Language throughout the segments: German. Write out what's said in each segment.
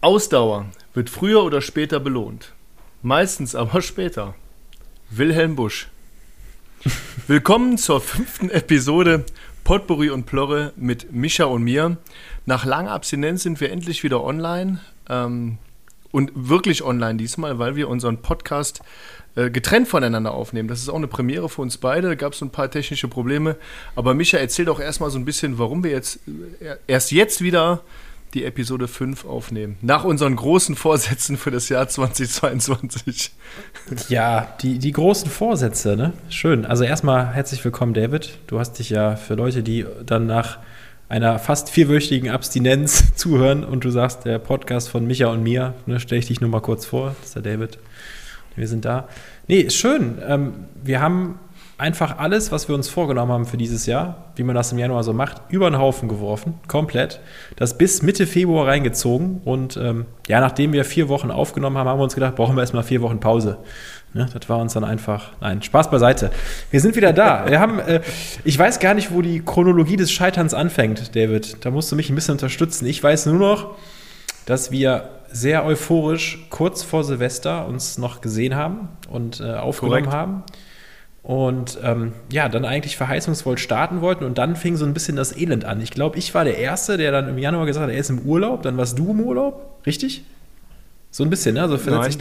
Ausdauer wird früher oder später belohnt. Meistens aber später. Wilhelm Busch. Willkommen zur fünften Episode Potpourri und Plorre mit Micha und mir. Nach langer Abstinenz sind wir endlich wieder online. Ähm, und wirklich online diesmal, weil wir unseren Podcast äh, getrennt voneinander aufnehmen. Das ist auch eine Premiere für uns beide. Da gab es ein paar technische Probleme. Aber Micha, erzähl doch erstmal so ein bisschen, warum wir jetzt äh, erst jetzt wieder die Episode 5 aufnehmen. Nach unseren großen Vorsätzen für das Jahr 2022. Ja, die, die großen Vorsätze, ne? Schön. Also erstmal herzlich willkommen, David. Du hast dich ja für Leute, die dann nach einer fast vierwöchigen Abstinenz zuhören und du sagst, der Podcast von Micha und mir, ne, stelle ich dich nur mal kurz vor, das ist der David. Wir sind da. Nee, schön. Ähm, wir haben einfach alles, was wir uns vorgenommen haben für dieses Jahr, wie man das im Januar so macht, über den Haufen geworfen, komplett. Das bis Mitte Februar reingezogen und ähm, ja, nachdem wir vier Wochen aufgenommen haben, haben wir uns gedacht, brauchen wir erstmal vier Wochen Pause. Ne, das war uns dann einfach, nein, Spaß beiseite. Wir sind wieder da. Wir haben, äh, ich weiß gar nicht, wo die Chronologie des Scheiterns anfängt, David. Da musst du mich ein bisschen unterstützen. Ich weiß nur noch, dass wir sehr euphorisch kurz vor Silvester uns noch gesehen haben und äh, aufgenommen Korrekt. haben. Und ähm, ja, dann eigentlich verheißungsvoll starten wollten und dann fing so ein bisschen das Elend an. Ich glaube, ich war der Erste, der dann im Januar gesagt hat, er ist im Urlaub, dann warst du im Urlaub, richtig? So ein bisschen, ne? Also Nein.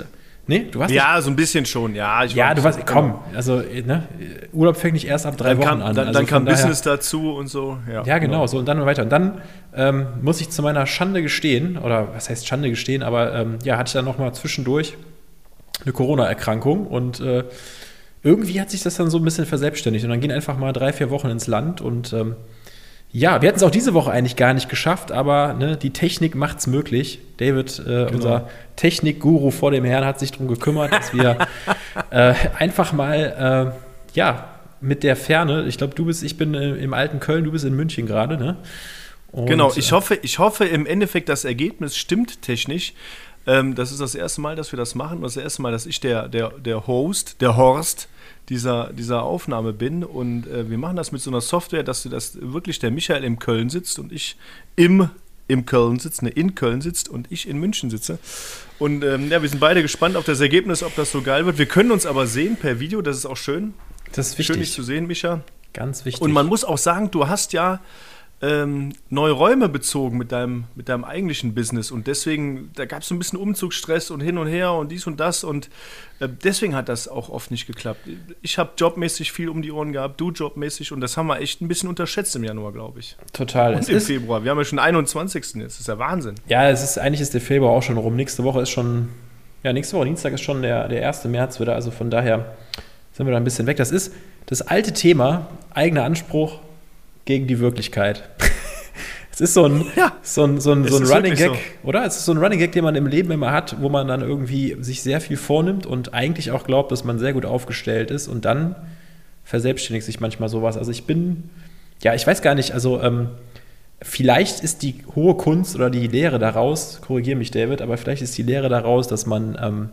Nee, du warst Ja, nicht? so ein bisschen schon, ja. ja, du warst, komm, also ne, Urlaub fängt nicht erst ab drei dann Wochen kam, an. Dann, also dann kam daher, Business dazu und so. Ja, ja genau, genau, so und dann weiter. Und dann ähm, muss ich zu meiner Schande gestehen, oder was heißt Schande gestehen, aber ähm, ja, hatte ich dann nochmal zwischendurch eine Corona-Erkrankung und äh, irgendwie hat sich das dann so ein bisschen verselbstständigt. Und dann gehen einfach mal drei, vier Wochen ins Land und ähm, ja, wir hätten es auch diese Woche eigentlich gar nicht geschafft, aber ne, die Technik macht es möglich. David, äh, genau. unser Technikguru vor dem Herrn, hat sich darum gekümmert, dass wir äh, einfach mal, äh, ja, mit der Ferne, ich glaube, du bist, ich bin äh, im alten Köln, du bist in München gerade, ne? Und, genau, ich hoffe, ich hoffe im Endeffekt, das Ergebnis stimmt technisch. Ähm, das ist das erste Mal, dass wir das machen. Das erste Mal, dass ich der, der, der Host, der Horst, dieser, dieser Aufnahme bin. Und äh, wir machen das mit so einer Software, dass du das wirklich der Michael in Köln sitzt und ich im, im Köln sitzt, ne, in Köln sitzt und ich in München sitze. Und ähm, ja, wir sind beide gespannt auf das Ergebnis, ob das so geil wird. Wir können uns aber sehen per Video, das ist auch schön. Das ist wichtig. Schön, dich zu sehen, Micha. Ganz wichtig. Und man muss auch sagen, du hast ja ähm, neue Räume bezogen mit deinem, mit deinem eigentlichen Business. Und deswegen, da gab es so ein bisschen Umzugsstress und hin und her und dies und das. Und äh, deswegen hat das auch oft nicht geklappt. Ich habe jobmäßig viel um die Ohren gehabt, du jobmäßig. Und das haben wir echt ein bisschen unterschätzt im Januar, glaube ich. Total. Und es im Februar. Wir haben ja schon 21. jetzt. Das ist ja Wahnsinn. Ja, es ist, eigentlich ist der Februar auch schon rum. Nächste Woche ist schon, ja, nächste Woche, Dienstag ist schon der, der 1. März wieder. Also von daher sind wir da ein bisschen weg. Das ist das alte Thema, eigener Anspruch, gegen die Wirklichkeit. es ist so ein, ja, so ein, so ein, so ein Running Gag, so. oder? Es ist so ein Running Gag, den man im Leben immer hat, wo man dann irgendwie sich sehr viel vornimmt und eigentlich auch glaubt, dass man sehr gut aufgestellt ist und dann verselbstständigt sich manchmal sowas. Also ich bin, ja, ich weiß gar nicht, also ähm, vielleicht ist die hohe Kunst oder die Lehre daraus, korrigiere mich David, aber vielleicht ist die Lehre daraus, dass man ähm,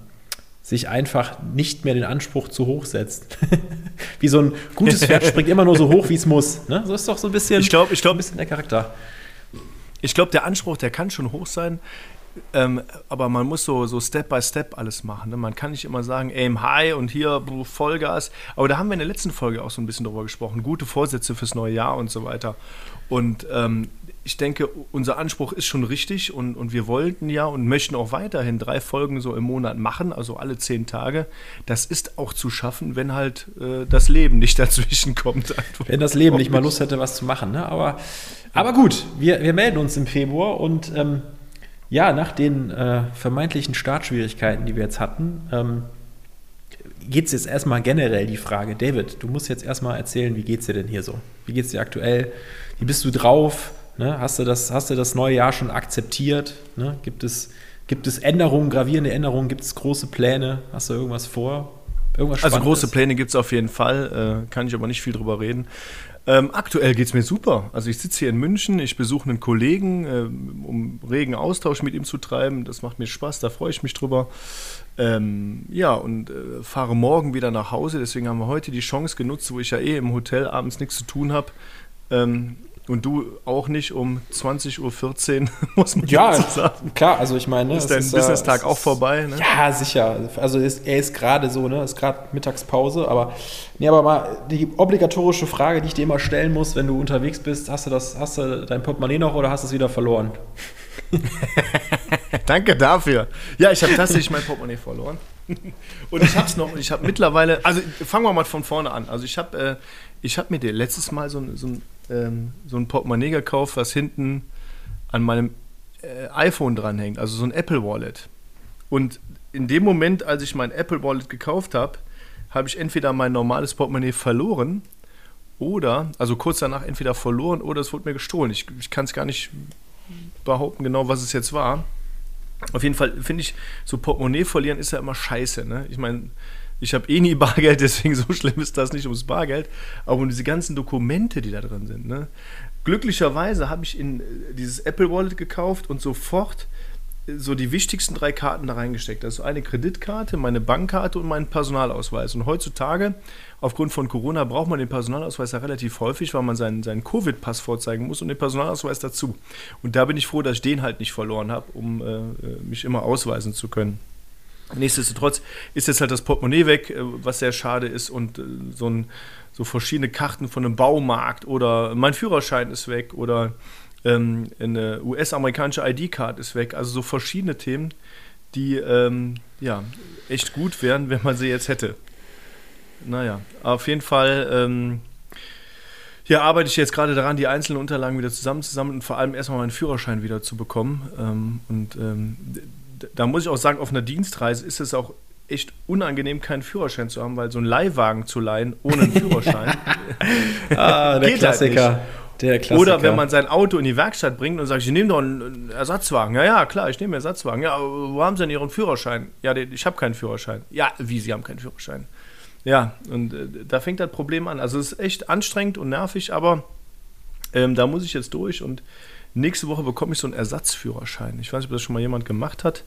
sich einfach nicht mehr den Anspruch zu hoch setzt. wie so ein gutes Pferd springt immer nur so hoch, wie es muss. Ne? So ist doch so ein bisschen, ich glaub, ich glaub, ein bisschen der Charakter. Ich glaube, der Anspruch, der kann schon hoch sein, ähm, aber man muss so, so Step by Step alles machen. Ne? Man kann nicht immer sagen, aim high und hier Vollgas. Aber da haben wir in der letzten Folge auch so ein bisschen drüber gesprochen. Gute Vorsätze fürs neue Jahr und so weiter. Und ähm, ich denke, unser Anspruch ist schon richtig und, und wir wollten ja und möchten auch weiterhin drei Folgen so im Monat machen, also alle zehn Tage. Das ist auch zu schaffen, wenn halt äh, das Leben nicht dazwischen kommt. Wenn das Leben nicht mal Lust hätte, was zu machen. Ne? Aber, aber gut, wir, wir melden uns im Februar und ähm, ja, nach den äh, vermeintlichen Startschwierigkeiten, die wir jetzt hatten, ähm, geht es jetzt erstmal generell die Frage, David, du musst jetzt erstmal erzählen, wie geht es dir denn hier so? Wie geht es dir aktuell? Wie bist du drauf? Ne? Hast, du das, hast du das neue Jahr schon akzeptiert? Ne? Gibt, es, gibt es Änderungen, gravierende Änderungen? Gibt es große Pläne? Hast du irgendwas vor? Irgendwas also große Pläne gibt es auf jeden Fall, äh, kann ich aber nicht viel drüber reden. Ähm, aktuell geht es mir super. Also ich sitze hier in München, ich besuche einen Kollegen, äh, um regen Austausch mit ihm zu treiben. Das macht mir Spaß, da freue ich mich drüber. Ähm, ja, und äh, fahre morgen wieder nach Hause. Deswegen haben wir heute die Chance genutzt, wo ich ja eh im Hotel abends nichts zu tun habe, ähm, Und du auch nicht um 20.14 Uhr, muss man ja sagen. klar, also ich meine. Ne, ist dein Business-Tag auch vorbei? Ne? Ja, sicher. Also ist, er ist gerade so, ne? Ist gerade Mittagspause, aber nee, aber mal die obligatorische Frage, die ich dir immer stellen muss, wenn du unterwegs bist, hast du das, hast du dein Portemonnaie noch oder hast du es wieder verloren? Danke dafür. Ja, ich habe tatsächlich mein Portemonnaie verloren. Und ich habe es noch, ich habe mittlerweile, also fangen wir mal von vorne an. Also ich habe äh, hab mir dir letztes Mal so, so, ähm, so ein Portemonnaie gekauft, was hinten an meinem äh, iPhone dranhängt, also so ein Apple Wallet. Und in dem Moment, als ich mein Apple Wallet gekauft habe, habe ich entweder mein normales Portemonnaie verloren oder, also kurz danach entweder verloren oder es wurde mir gestohlen. Ich, ich kann es gar nicht behaupten genau, was es jetzt war. Auf jeden Fall finde ich, so Portemonnaie verlieren ist ja immer scheiße. Ne? Ich meine, ich habe eh nie Bargeld, deswegen so schlimm ist das nicht ums Bargeld, aber um diese ganzen Dokumente, die da drin sind. Ne? Glücklicherweise habe ich in äh, dieses Apple Wallet gekauft und sofort so die wichtigsten drei Karten da reingesteckt. Also eine Kreditkarte, meine Bankkarte und meinen Personalausweis. Und heutzutage, aufgrund von Corona, braucht man den Personalausweis ja relativ häufig, weil man seinen, seinen Covid-Pass vorzeigen muss und den Personalausweis dazu. Und da bin ich froh, dass ich den halt nicht verloren habe, um äh, mich immer ausweisen zu können. Nichtsdestotrotz ist jetzt halt das Portemonnaie weg, äh, was sehr schade ist und äh, so, ein, so verschiedene Karten von einem Baumarkt oder mein Führerschein ist weg oder ähm, eine US-amerikanische ID-Card ist weg. Also so verschiedene Themen, die ähm, ja echt gut wären, wenn man sie jetzt hätte. Naja, auf jeden Fall ähm, ja, arbeite ich jetzt gerade daran, die einzelnen Unterlagen wieder zusammenzusammeln und vor allem erstmal meinen Führerschein wieder zu bekommen. Ähm, und ähm, da muss ich auch sagen, auf einer Dienstreise ist es auch echt unangenehm, keinen Führerschein zu haben, weil so einen Leihwagen zu leihen ohne einen Führerschein. ah, der halt Klassiker. Halt der Klassiker. Oder wenn man sein Auto in die Werkstatt bringt und sagt, ich nehme doch einen Ersatzwagen. Ja, ja, klar, ich nehme einen Ersatzwagen. Ja, wo haben Sie denn Ihren Führerschein? Ja, ich habe keinen Führerschein. Ja, wie, Sie haben keinen Führerschein? Ja, und äh, da fängt das Problem an. Also es ist echt anstrengend und nervig, aber ähm, da muss ich jetzt durch und nächste Woche bekomme ich so einen Ersatzführerschein. Ich weiß nicht, ob das schon mal jemand gemacht hat.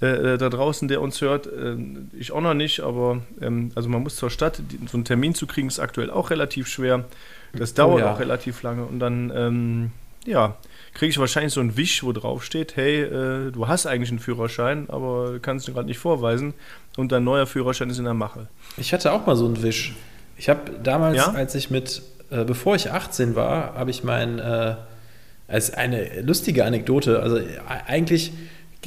Äh, äh da draußen, der uns hört. Äh, ich auch noch nicht, aber ähm, also man muss zur Stadt. So einen Termin zu kriegen ist aktuell auch relativ schwer. Das dauert oh, ja. auch relativ lange und dann, ähm, ja, kriege ich wahrscheinlich so einen Wisch, wo drauf steht, hey, äh, du hast eigentlich einen Führerschein, aber kannst ihn gerade nicht vorweisen und dein neuer Führerschein ist in der Mache. Ich hatte auch mal so einen Wisch. Ich habe damals, ja? als ich mit, äh, bevor ich 18 war, habe ich mein, äh, als eine lustige Anekdote, also äh, eigentlich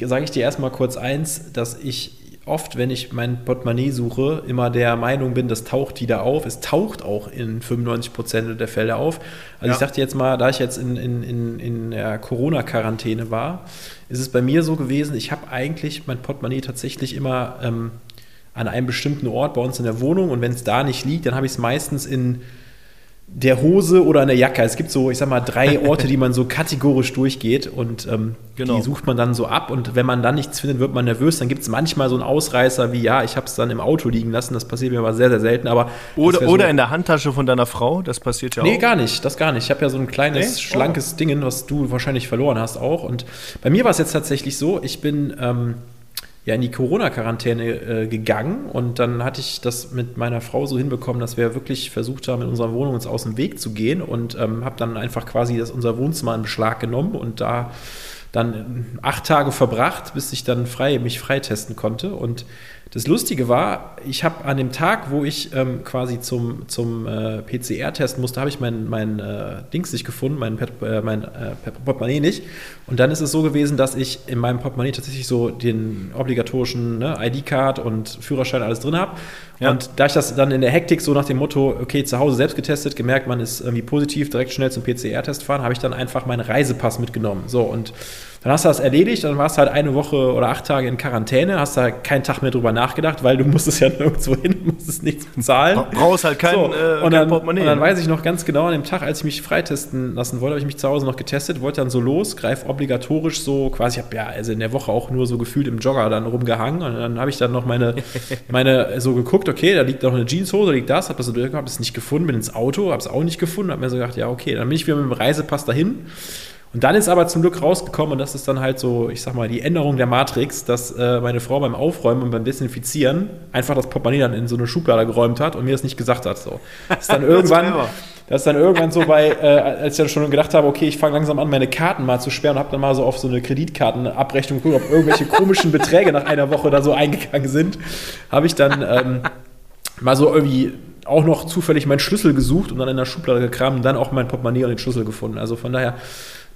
sage ich dir erstmal kurz eins, dass ich oft, wenn ich mein Portemonnaie suche, immer der Meinung bin, das taucht wieder auf. Es taucht auch in 95 Prozent der Fälle auf. Also ja. ich dachte jetzt mal, da ich jetzt in, in, in, in der Corona-Quarantäne war, ist es bei mir so gewesen, ich habe eigentlich mein Portemonnaie tatsächlich immer ähm, an einem bestimmten Ort bei uns in der Wohnung und wenn es da nicht liegt, dann habe ich es meistens in der Hose oder an der Jacke. Es gibt so, ich sag mal, drei Orte, die man so kategorisch durchgeht und ähm, genau. die sucht man dann so ab. Und wenn man dann nichts findet, wird man nervös. Dann gibt es manchmal so einen Ausreißer wie, ja, ich habe es dann im Auto liegen lassen. Das passiert mir aber sehr, sehr selten. Aber oder oder so, in der Handtasche von deiner Frau. Das passiert ja nee, auch. Nee, gar nicht. Das gar nicht. Ich habe ja so ein kleines, nee? schlankes oh. Ding, was du wahrscheinlich verloren hast auch. Und bei mir war es jetzt tatsächlich so, ich bin. Ähm, ja in die Corona-Quarantäne äh, gegangen. Und dann hatte ich das mit meiner Frau so hinbekommen, dass wir wirklich versucht haben, in unserer Wohnung uns aus dem Weg zu gehen und ähm, habe dann einfach quasi das, unser Wohnzimmer in Beschlag genommen und da dann acht Tage verbracht, bis ich dann frei, mich freitesten konnte. Und das Lustige war, ich habe an dem Tag, wo ich ähm, quasi zum, zum äh, PCR testen musste, habe ich mein, mein äh, Dings nicht gefunden, mein, äh, mein äh, Portemonnaie nicht. Und dann ist es so gewesen, dass ich in meinem Portemonnaie tatsächlich so den obligatorischen ne, ID-Card und Führerschein alles drin habe. Ja. Und da ich das dann in der Hektik so nach dem Motto, okay, zu Hause selbst getestet, gemerkt, man ist irgendwie positiv, direkt schnell zum PCR-Test fahren, habe ich dann einfach meinen Reisepass mitgenommen. So und dann hast du das erledigt, dann warst du halt eine Woche oder acht Tage in Quarantäne, hast da keinen Tag mehr drüber nachgedacht, weil du musstest ja nirgendwo hin, musstest nichts bezahlen. Brauchst halt kein, so, äh, und, dann, Portemonnaie. und dann weiß ich noch ganz genau, an dem Tag, als ich mich freitesten lassen wollte, habe ich mich zu Hause noch getestet, wollte dann so los, greif obligatorisch so quasi, ich habe ja also in der Woche auch nur so gefühlt im Jogger dann rumgehangen und dann habe ich dann noch meine, meine so geguckt, okay, da liegt noch eine Jeanshose, da liegt das, habe das so durchgehabt, habe es nicht gefunden, bin ins Auto, habe es auch nicht gefunden, habe mir so gedacht, ja okay, dann bin ich wieder mit dem Reisepass dahin und dann ist aber zum Glück rausgekommen, und das ist dann halt so, ich sag mal, die Änderung der Matrix, dass äh, meine Frau beim Aufräumen und beim Desinfizieren einfach das Portemonnaie dann in so eine Schublade geräumt hat und mir das nicht gesagt hat. So. Ist dann irgendwann, dass dann irgendwann so bei, äh, als ich dann schon gedacht habe, okay, ich fange langsam an, meine Karten mal zu sperren und habe dann mal so auf so eine Kreditkartenabrechnung geguckt, ob irgendwelche komischen Beträge nach einer Woche da so eingegangen sind, habe ich dann ähm, mal so irgendwie auch noch zufällig meinen Schlüssel gesucht und dann in der Schublade gekramt und dann auch mein Portemonnaie und den Schlüssel gefunden. Also von daher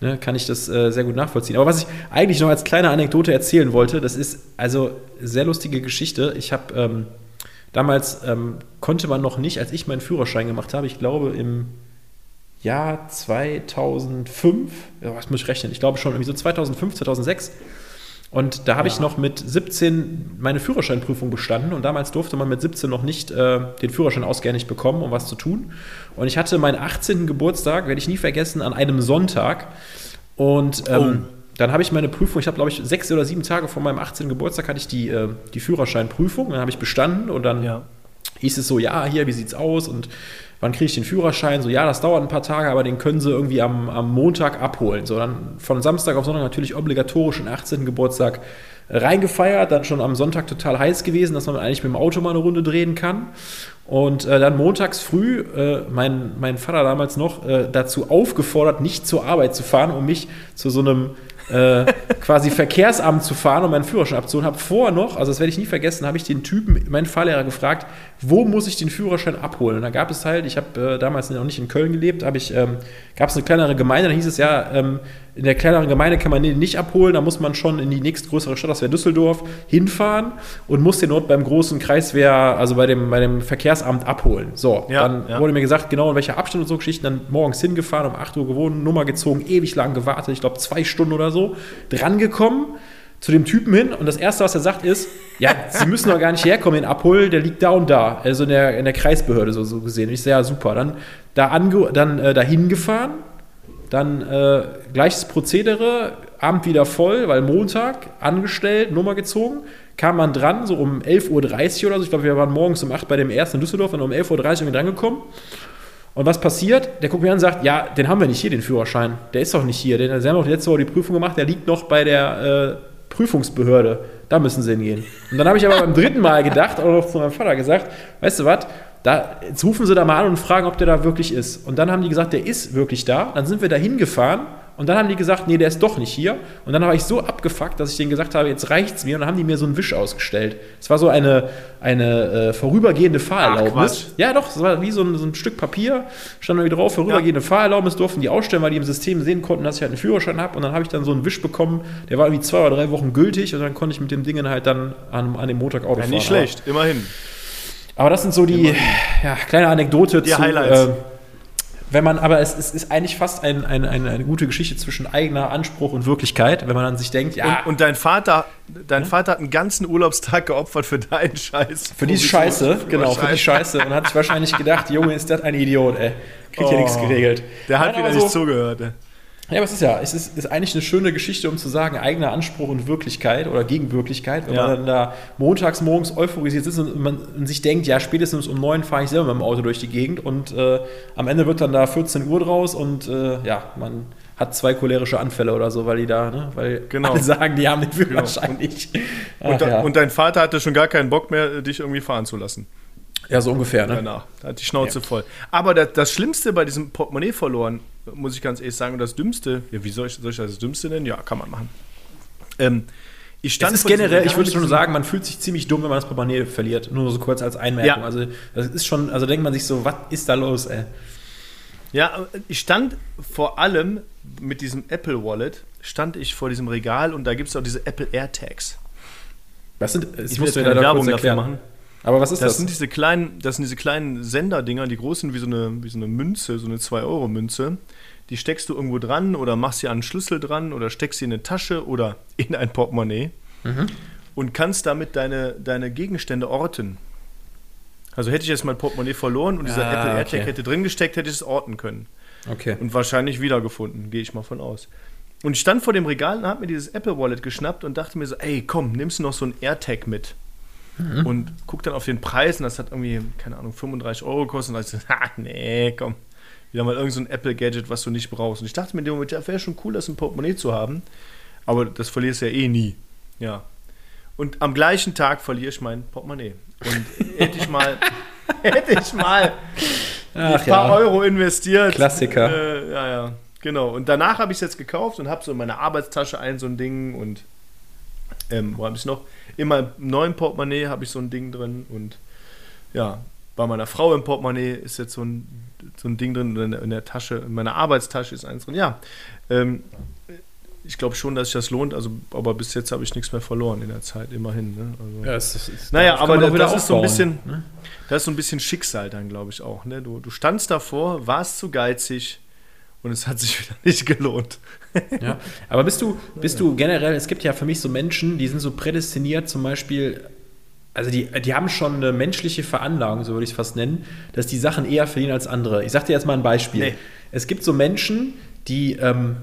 ne, kann ich das äh, sehr gut nachvollziehen. Aber was ich eigentlich noch als kleine Anekdote erzählen wollte, das ist also sehr lustige Geschichte. Ich habe ähm, damals ähm, konnte man noch nicht, als ich meinen Führerschein gemacht habe, ich glaube im Jahr 2005, ja, was muss ich rechnen? Ich glaube schon irgendwie so 2005, 2006 und da habe ja. ich noch mit 17 meine Führerscheinprüfung bestanden und damals durfte man mit 17 noch nicht äh, den Führerschein ausgehändigt bekommen, um was zu tun. Und ich hatte meinen 18. Geburtstag, werde ich nie vergessen, an einem Sonntag. Und ähm, oh. dann habe ich meine Prüfung, ich habe glaube ich sechs oder sieben Tage vor meinem 18. Geburtstag hatte ich die, äh, die Führerscheinprüfung, dann habe ich bestanden und dann ja. hieß es so, ja, hier, wie sieht's aus? Und wann kriege ich den Führerschein? So, ja, das dauert ein paar Tage, aber den können sie irgendwie am, am Montag abholen. So, dann von Samstag auf Sonntag natürlich obligatorisch den 18. Geburtstag reingefeiert, dann schon am Sonntag total heiß gewesen, dass man eigentlich mit dem Auto mal eine Runde drehen kann. Und äh, dann montags früh, äh, mein, mein Vater damals noch, äh, dazu aufgefordert, nicht zur Arbeit zu fahren, um mich zu so einem äh, quasi Verkehrsamt zu fahren, um meinen Führerschein abzuholen. Habe vorher noch, also das werde ich nie vergessen, habe ich den Typen, meinen Fahrlehrer gefragt, wo muss ich den Führerschein abholen? Und da gab es halt, ich habe äh, damals noch nicht in Köln gelebt, habe ich, ähm, gab es eine kleinere Gemeinde, da hieß es ja, ähm, in der kleineren Gemeinde kann man den nicht abholen, da muss man schon in die nächstgrößere Stadt, das wäre Düsseldorf, hinfahren und muss den dort beim großen Kreiswehr, also bei dem, bei dem Verkehrsamt abholen. So, ja, dann ja. wurde mir gesagt, genau in welcher Abstand und so Geschichten, dann morgens hingefahren, um 8 Uhr gewohnt, Nummer gezogen, ewig lang gewartet, ich glaube zwei Stunden oder so, drangekommen zu dem Typen hin und das Erste, was er sagt, ist, ja, Sie müssen doch gar nicht herkommen, den abholen, der liegt da und da, also in der, in der Kreisbehörde so, so gesehen. Und ich sage, ja, super. Dann, da ange, dann äh, dahin gefahren, dann äh, gleiches Prozedere, Abend wieder voll, weil Montag angestellt, Nummer gezogen, kam man dran, so um 11.30 Uhr oder so. Ich glaube, wir waren morgens um 8 bei dem ersten in Düsseldorf und um 11.30 Uhr irgendwie drangekommen. Und was passiert? Der guckt mir an und sagt, ja, den haben wir nicht hier, den Führerschein. Der ist doch nicht hier. Den, sie haben doch letzte Woche die Prüfung gemacht, der liegt noch bei der äh, Prüfungsbehörde. Da müssen sie hingehen. Und dann habe ich aber beim dritten Mal gedacht, auch noch zu meinem Vater gesagt, weißt du was, jetzt rufen sie da mal an und fragen, ob der da wirklich ist. Und dann haben die gesagt, der ist wirklich da. Dann sind wir da hingefahren und dann haben die gesagt, nee, der ist doch nicht hier. Und dann war ich so abgefuckt, dass ich denen gesagt habe, jetzt reicht's mir. Und dann haben die mir so einen Wisch ausgestellt. Es war so eine, eine äh, vorübergehende Fahrerlaubnis. Ja, doch, es war wie so ein, so ein, Stück Papier, stand irgendwie drauf, vorübergehende ja. Fahrerlaubnis durften die ausstellen, weil die im System sehen konnten, dass ich halt einen Führerschein habe. Und dann habe ich dann so einen Wisch bekommen, der war irgendwie zwei oder drei Wochen gültig. Und dann konnte ich mit dem Ding halt dann an, an dem Montag Auto ja, fahren. Nicht schlecht, immerhin. Aber das sind so die ja, kleine Anekdote die zu. Highlights. Äh, wenn man, aber es, es ist eigentlich fast ein, ein, eine, eine gute Geschichte zwischen eigener Anspruch und Wirklichkeit, wenn man an sich denkt, ja. Und, und dein Vater, dein ja? Vater hat einen ganzen Urlaubstag geopfert für deinen Scheiß. Für die Scheiße, genau, für die Scheiße. Und hat sich wahrscheinlich gedacht, Junge, ist das ein Idiot, ey. Kriegt oh, hier nichts geregelt. Der hat Nein, wieder so, nicht zugehört, ey. Ja, aber es ist ja, es ist, ist eigentlich eine schöne Geschichte, um zu sagen, eigener Anspruch und Wirklichkeit oder Gegenwirklichkeit, wenn ja. man dann da montags morgens euphorisiert sitzt und man und sich denkt, ja, spätestens um neun fahre ich selber mit dem Auto durch die Gegend und äh, am Ende wird dann da 14 Uhr draus und äh, ja, man hat zwei cholerische Anfälle oder so, weil die da, ne, weil genau. alle sagen, die haben den Führerschein genau. nicht. Ach, und, ja. und dein Vater hatte schon gar keinen Bock mehr, dich irgendwie fahren zu lassen. Ja, so ungefähr, ne? Danach. Da hat die Schnauze ja. voll. Aber das, das, Schlimmste bei diesem Portemonnaie verloren, muss ich ganz ehrlich sagen, und das Dümmste, ja, wie soll ich, soll ich das Dümmste nennen? Ja, kann man machen. Ähm, ich stand es ist generell, ich würde schon sagen, man fühlt sich ziemlich dumm, wenn man das Portemonnaie verliert. Nur so kurz als Einmerkung. Ja. Also, das ist schon, also denkt man sich so, was ist da los, ey? Ja, ich stand vor allem mit diesem Apple Wallet, stand ich vor diesem Regal und da gibt es auch diese Apple AirTags. Was sind, ich muss dir Werbung dafür machen. Aber was ist das? Das sind diese kleinen, das sind diese kleinen Senderdinger, die groß sind wie so eine, wie so eine Münze, so eine 2-Euro-Münze. Die steckst du irgendwo dran oder machst sie an einen Schlüssel dran oder steckst sie in eine Tasche oder in ein Portemonnaie mhm. und kannst damit deine, deine Gegenstände orten. Also hätte ich jetzt mein Portemonnaie verloren und dieser ah, Apple AirTag okay. hätte drin gesteckt, hätte ich es orten können. Okay. Und wahrscheinlich wiedergefunden, gehe ich mal von aus. Und ich stand vor dem Regal und habe mir dieses Apple Wallet geschnappt und dachte mir so, ey, komm, nimmst du noch so ein AirTag mit? Mhm. Und guck dann auf den Preis und das hat irgendwie, keine Ahnung, 35 Euro gekostet. Und da ich so, ha, nee, komm. Wieder mal irgendein so Apple-Gadget, was du nicht brauchst. Und ich dachte mir in dem Moment, ja, wäre schon cool, das ein Portemonnaie zu haben. Aber das verlierst du ja eh nie. Ja. Und am gleichen Tag verliere ich mein Portemonnaie. Und hätte ich mal, hätte ich mal Ach, ein paar ja. Euro investiert. Klassiker. Äh, ja, ja, genau. Und danach habe ich es jetzt gekauft und habe so in meiner Arbeitstasche ein so ein Ding und ähm, wo habe ich noch? In meinem neuen Portemonnaie habe ich so ein Ding drin und ja, bei meiner Frau im Portemonnaie ist jetzt so ein, so ein Ding drin, in der, in der Tasche, in meiner Arbeitstasche ist eins drin. Ja, ähm, ich glaube schon, dass sich das lohnt, also, aber bis jetzt habe ich nichts mehr verloren in der Zeit, immerhin. Ne? Also, ja, es, es, naja, aber das, das ist so ein bisschen, ne? das ist so ein bisschen Schicksal dann, glaube ich auch. Ne? Du, du standst davor, warst zu geizig und es hat sich wieder nicht gelohnt. Ja, aber bist du, bist du generell, es gibt ja für mich so Menschen, die sind so prädestiniert, zum Beispiel also die, die haben schon eine menschliche Veranlagung, so würde ich es fast nennen, dass die Sachen eher verdienen als andere. Ich sage dir jetzt mal ein Beispiel. Nee. Es gibt so Menschen, die, ähm,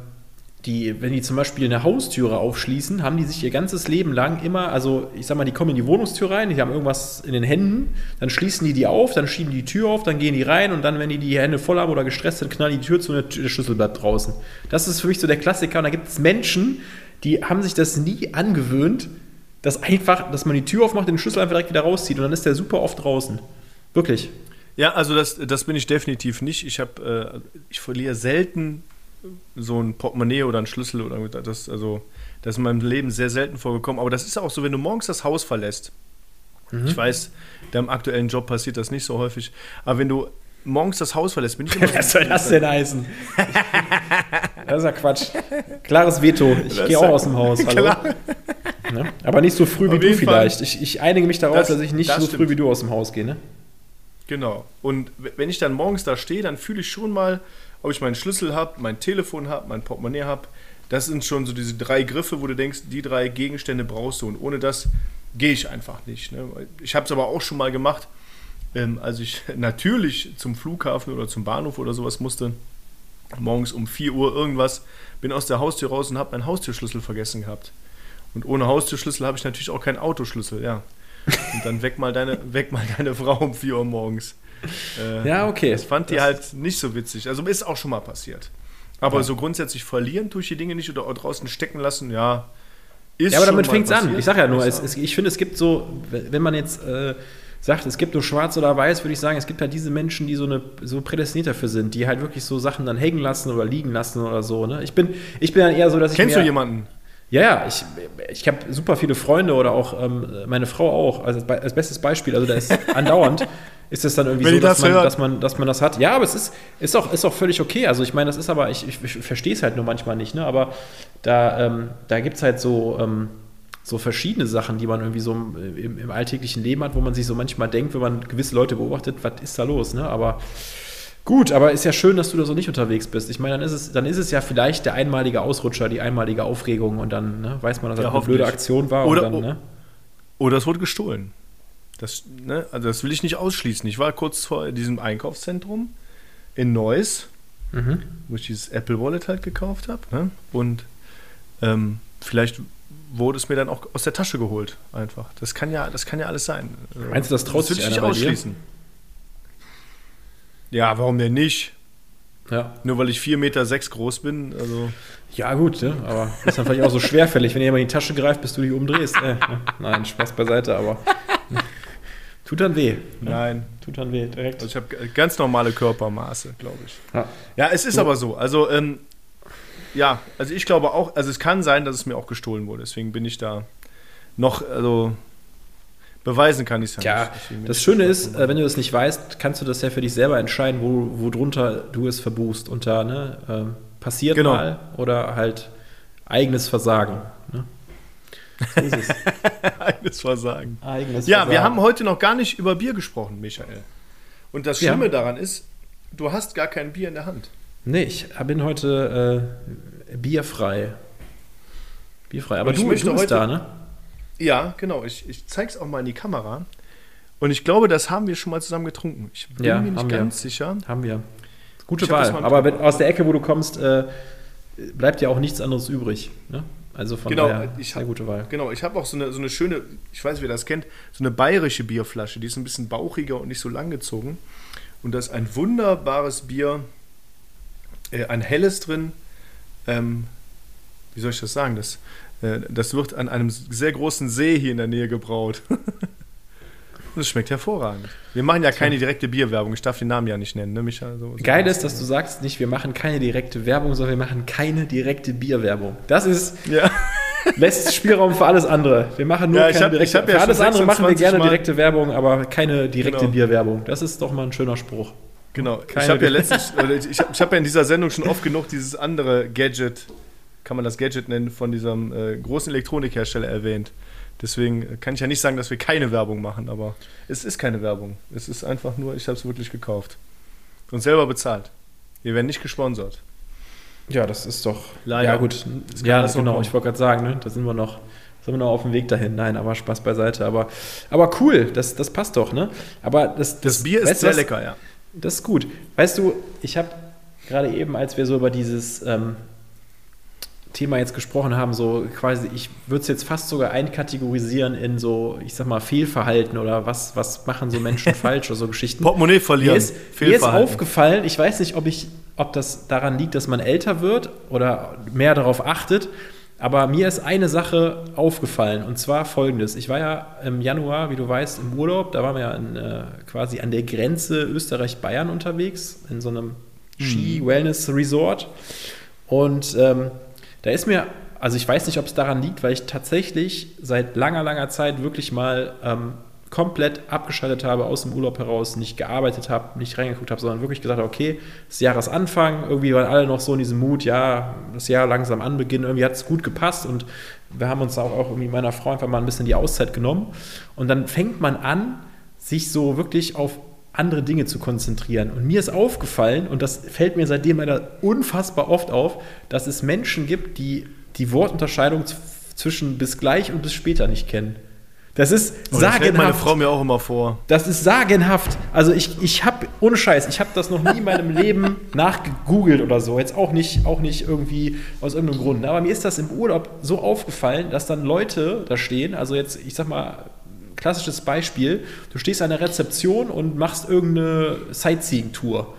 die, wenn die zum Beispiel eine Haustüre aufschließen, haben die sich ihr ganzes Leben lang immer, also ich sag mal, die kommen in die Wohnungstür rein, die haben irgendwas in den Händen, dann schließen die die auf, dann schieben die die Tür auf, dann gehen die rein und dann, wenn die die Hände voll haben oder gestresst sind, knallen die Tür zu und der Schlüssel bleibt draußen. Das ist für mich so der Klassiker und da gibt es Menschen, die haben sich das nie angewöhnt, dass einfach, dass man die Tür aufmacht, den Schlüssel einfach direkt wieder rauszieht und dann ist der super oft draußen. Wirklich. Ja, also das, das bin ich definitiv nicht. Ich habe, äh, ich verliere selten so ein Portemonnaie oder ein Schlüssel oder das, also das ist in meinem Leben sehr selten vorgekommen. Aber das ist auch so, wenn du morgens das Haus verlässt. Mhm. Ich weiß, deinem aktuellen Job passiert das nicht so häufig. Aber wenn du morgens das Haus verlässt, bin ich immer. Was soll das denn heißen? das ist ja Quatsch. Klares Veto. Ich gehe auch aus dem Haus. Hallo? Ne? Aber nicht so früh wie du vielleicht. Ich, ich, einige mich darauf, das, dass ich nicht das so stimmt. früh wie du aus dem Haus gehe. Ne? Genau. Und wenn ich dann morgens da stehe, dann fühle ich schon mal, ob ich meinen Schlüssel habe, mein Telefon habe, mein Portemonnaie habe. Das sind schon so diese drei Griffe, wo du denkst, die drei Gegenstände brauchst du. Und ohne das gehe ich einfach nicht. Ne? Ich habe es aber auch schon mal gemacht, ähm, als ich natürlich zum Flughafen oder zum Bahnhof oder sowas musste. Morgens um 4 Uhr irgendwas, bin aus der Haustür raus und habe meinen Haustürschlüssel vergessen gehabt. Und ohne Haustürschlüssel habe ich natürlich auch keinen Autoschlüssel, ja. Und dann weg mal deine, weg mal deine Frau um 4 Uhr morgens. Äh, ja, okay. Das fand die halt nicht so witzig. Also ist auch schon mal passiert. Aber ja. so grundsätzlich verlieren tue ich die Dinge nicht oder draußen stecken lassen, ja. Ist ja, aber damit fängt es an. Ich sage ja nur, es, es, ich finde, es gibt so, wenn man jetzt äh, sagt, es gibt nur schwarz oder weiß, würde ich sagen, es gibt halt diese Menschen, die so, eine, so prädestiniert dafür sind, die halt wirklich so Sachen dann hängen lassen oder liegen lassen oder so. Ne? Ich, bin, ich bin dann eher so, dass Kennst ich. Kennst du jemanden? Ja, ja, ich, ich habe super viele Freunde oder auch ähm, meine Frau auch, also als bestes Beispiel. Also da ist andauernd ist es dann irgendwie Wenn so, dass, das man, dass, man, dass man das hat. Ja, aber es ist, ist, auch, ist auch völlig okay. Also ich meine, das ist aber, ich, ich, ich verstehe es halt nur manchmal nicht, ne? Aber da, ähm, da gibt es halt so, ähm, so verschiedene Sachen, die man irgendwie so im, im, alltäglichen Leben hat, wo man sich so manchmal denkt, wenn man gewisse Leute beobachtet, was ist da los, ne? Aber Gut, aber ist ja schön, dass du da so nicht unterwegs bist. Ich meine, dann ist es, dann ist es ja vielleicht der einmalige Ausrutscher, die einmalige Aufregung und dann ne, weiß man, dass das ja, eine blöde Aktion war. Oder, dann, ne? oder es wurde gestohlen. Das, ne, also das will ich nicht ausschließen. Ich war kurz vor diesem Einkaufszentrum in Neuss, mhm. wo ich dieses Apple Wallet halt gekauft habe. Ne? Und ähm, vielleicht wurde es mir dann auch aus der Tasche geholt, einfach. Das kann ja, das kann ja alles sein. Meinst du, das traut das sich nicht ausschließen? Dir? Ja, warum denn nicht? Ja. Nur weil ich 4,6 Meter sechs groß bin. Also. Ja, gut, ne? aber ist dann vielleicht auch so schwerfällig, wenn jemand in die Tasche greift, bis du dich umdrehst. Äh, nein, Spaß beiseite, aber. Tut dann weh. Ne? Nein. Tut dann weh, direkt. Also ich habe ganz normale Körpermaße, glaube ich. Ja. ja, es ist so. aber so. Also, ähm, ja, also ich glaube auch, also es kann sein, dass es mir auch gestohlen wurde. Deswegen bin ich da noch, also Beweisen kann ich es ja, ja nicht. Das Schöne ist, äh, wenn du das nicht weißt, kannst du das ja für dich selber entscheiden, wo, wo drunter du es verbuchst. Unter ne, äh, passiert genau. mal oder halt eigenes Versagen. So ist es. eigenes Versagen. Eigenes ja, Versagen. wir haben heute noch gar nicht über Bier gesprochen, Michael. Und das Schlimme ja. daran ist, du hast gar kein Bier in der Hand. Nee, ich bin heute äh, bierfrei. Bierfrei. Aber du, du bist da, ne? Ja, genau. Ich, ich zeige es auch mal in die Kamera. Und ich glaube, das haben wir schon mal zusammen getrunken. Ich bin ja, mir nicht ganz wir. sicher. Haben wir. Gute Wahl. Aber wenn, aus der Ecke, wo du kommst, äh, bleibt ja auch nichts anderes übrig. Ne? Also von genau, daher, ich sehr gute Wahl. Genau, ich habe auch so eine, so eine schöne, ich weiß, wer das kennt, so eine bayerische Bierflasche. Die ist ein bisschen bauchiger und nicht so langgezogen. Und da ist ein wunderbares Bier, äh, ein helles drin. Ähm, wie soll ich das sagen? Das äh, das wird an einem sehr großen See hier in der Nähe gebraut. Es schmeckt hervorragend. Wir machen ja keine direkte Bierwerbung. Ich darf den Namen ja nicht nennen, ne, Micha? So, so Geil ist, dass du sagst nicht, wir machen keine direkte Werbung, sondern wir machen keine direkte Bierwerbung. Das ist, Ja. lässt Spielraum für alles andere. Wir machen nur Ja, ich keine hab- direkte ich hab ja Für alles andere machen wir 26 gerne Mal- direkte Werbung, aber keine direkte Genau. Bierwerbung. Das ist doch mal ein schöner Spruch. Genau. ich Keine- habe ja letztens, ich, ich habe ich hab ja in dieser Sendung schon oft genug dieses andere Gadget, kann man das Gadget nennen, von diesem äh, großen Elektronikhersteller erwähnt. Deswegen kann ich ja nicht sagen, dass wir keine Werbung machen, aber es ist keine Werbung. Es ist einfach nur, ich habe es wirklich gekauft. Und selber bezahlt. Wir werden nicht gesponsert. Ja, das ist doch. Leider. Ja, gut. kann Ja, noch genau. kommen. Ich wollte gerade sagen, ne, da sind wir noch. Sind wir noch auf dem Weg dahin? Nein, aber Spaß beiseite. Aber, aber cool, das, das passt doch, ne? Aber das, Das Bier ist sehr was? lecker, ja. Das ist gut. Weißt du, ich habe gerade eben, als wir so über dieses ähm, Thema jetzt gesprochen haben, so quasi, ich würde es jetzt fast sogar einkategorisieren in so, ich sag mal, Fehlverhalten oder was, was machen so Menschen falsch oder so Geschichten. Portemonnaie Mir verlieren. ist, mir ist aufgefallen, ich weiß nicht, ob, ich, ob das daran liegt, dass man älter wird oder mehr darauf achtet, aber mir ist eine Sache aufgefallen und zwar folgendes. Ich war ja im Januar, wie du weißt, im Urlaub, da waren wir ja in, äh, quasi an der Grenze Österreich-Bayern unterwegs, in so einem Ski-Wellness-Resort. Und ähm, da ist mir, also ich weiß nicht, ob es daran liegt, weil ich tatsächlich seit langer, langer Zeit wirklich mal ähm, komplett abgeschaltet habe, aus dem Urlaub heraus, nicht gearbeitet habe, nicht reingeguckt habe, sondern wirklich gesagt habe, okay, ist Jahresanfang, irgendwie waren alle noch so in diesem Mut, ja, das Jahr langsam anbeginnen, irgendwie hat es gut gepasst und wir haben uns auch, auch irgendwie meiner Frau einfach mal ein bisschen die Auszeit genommen. Und dann fängt man an, sich so wirklich auf andere Dinge zu konzentrieren. Und mir ist aufgefallen, und das fällt mir seitdem leider unfassbar oft auf, dass es Menschen gibt, die die Wortunterscheidung zwischen bis gleich und bis später nicht kennen. Das ist Und das hält meine sagenhaft. Frau mir auch immer vor. Das ist sagenhaft. Also ich, ich habe, ohne Scheiß, ich habe das noch nie in meinem Leben nachgegoogelt oder so. Jetzt auch nicht, auch nicht irgendwie aus irgendeinem Grund. Aber mir ist das im Urlaub so aufgefallen, dass dann Leute da stehen, also jetzt, ich sag mal, klassisches Beispiel, du stehst an der Rezeption und machst irgendeine Sightseeing-Tour.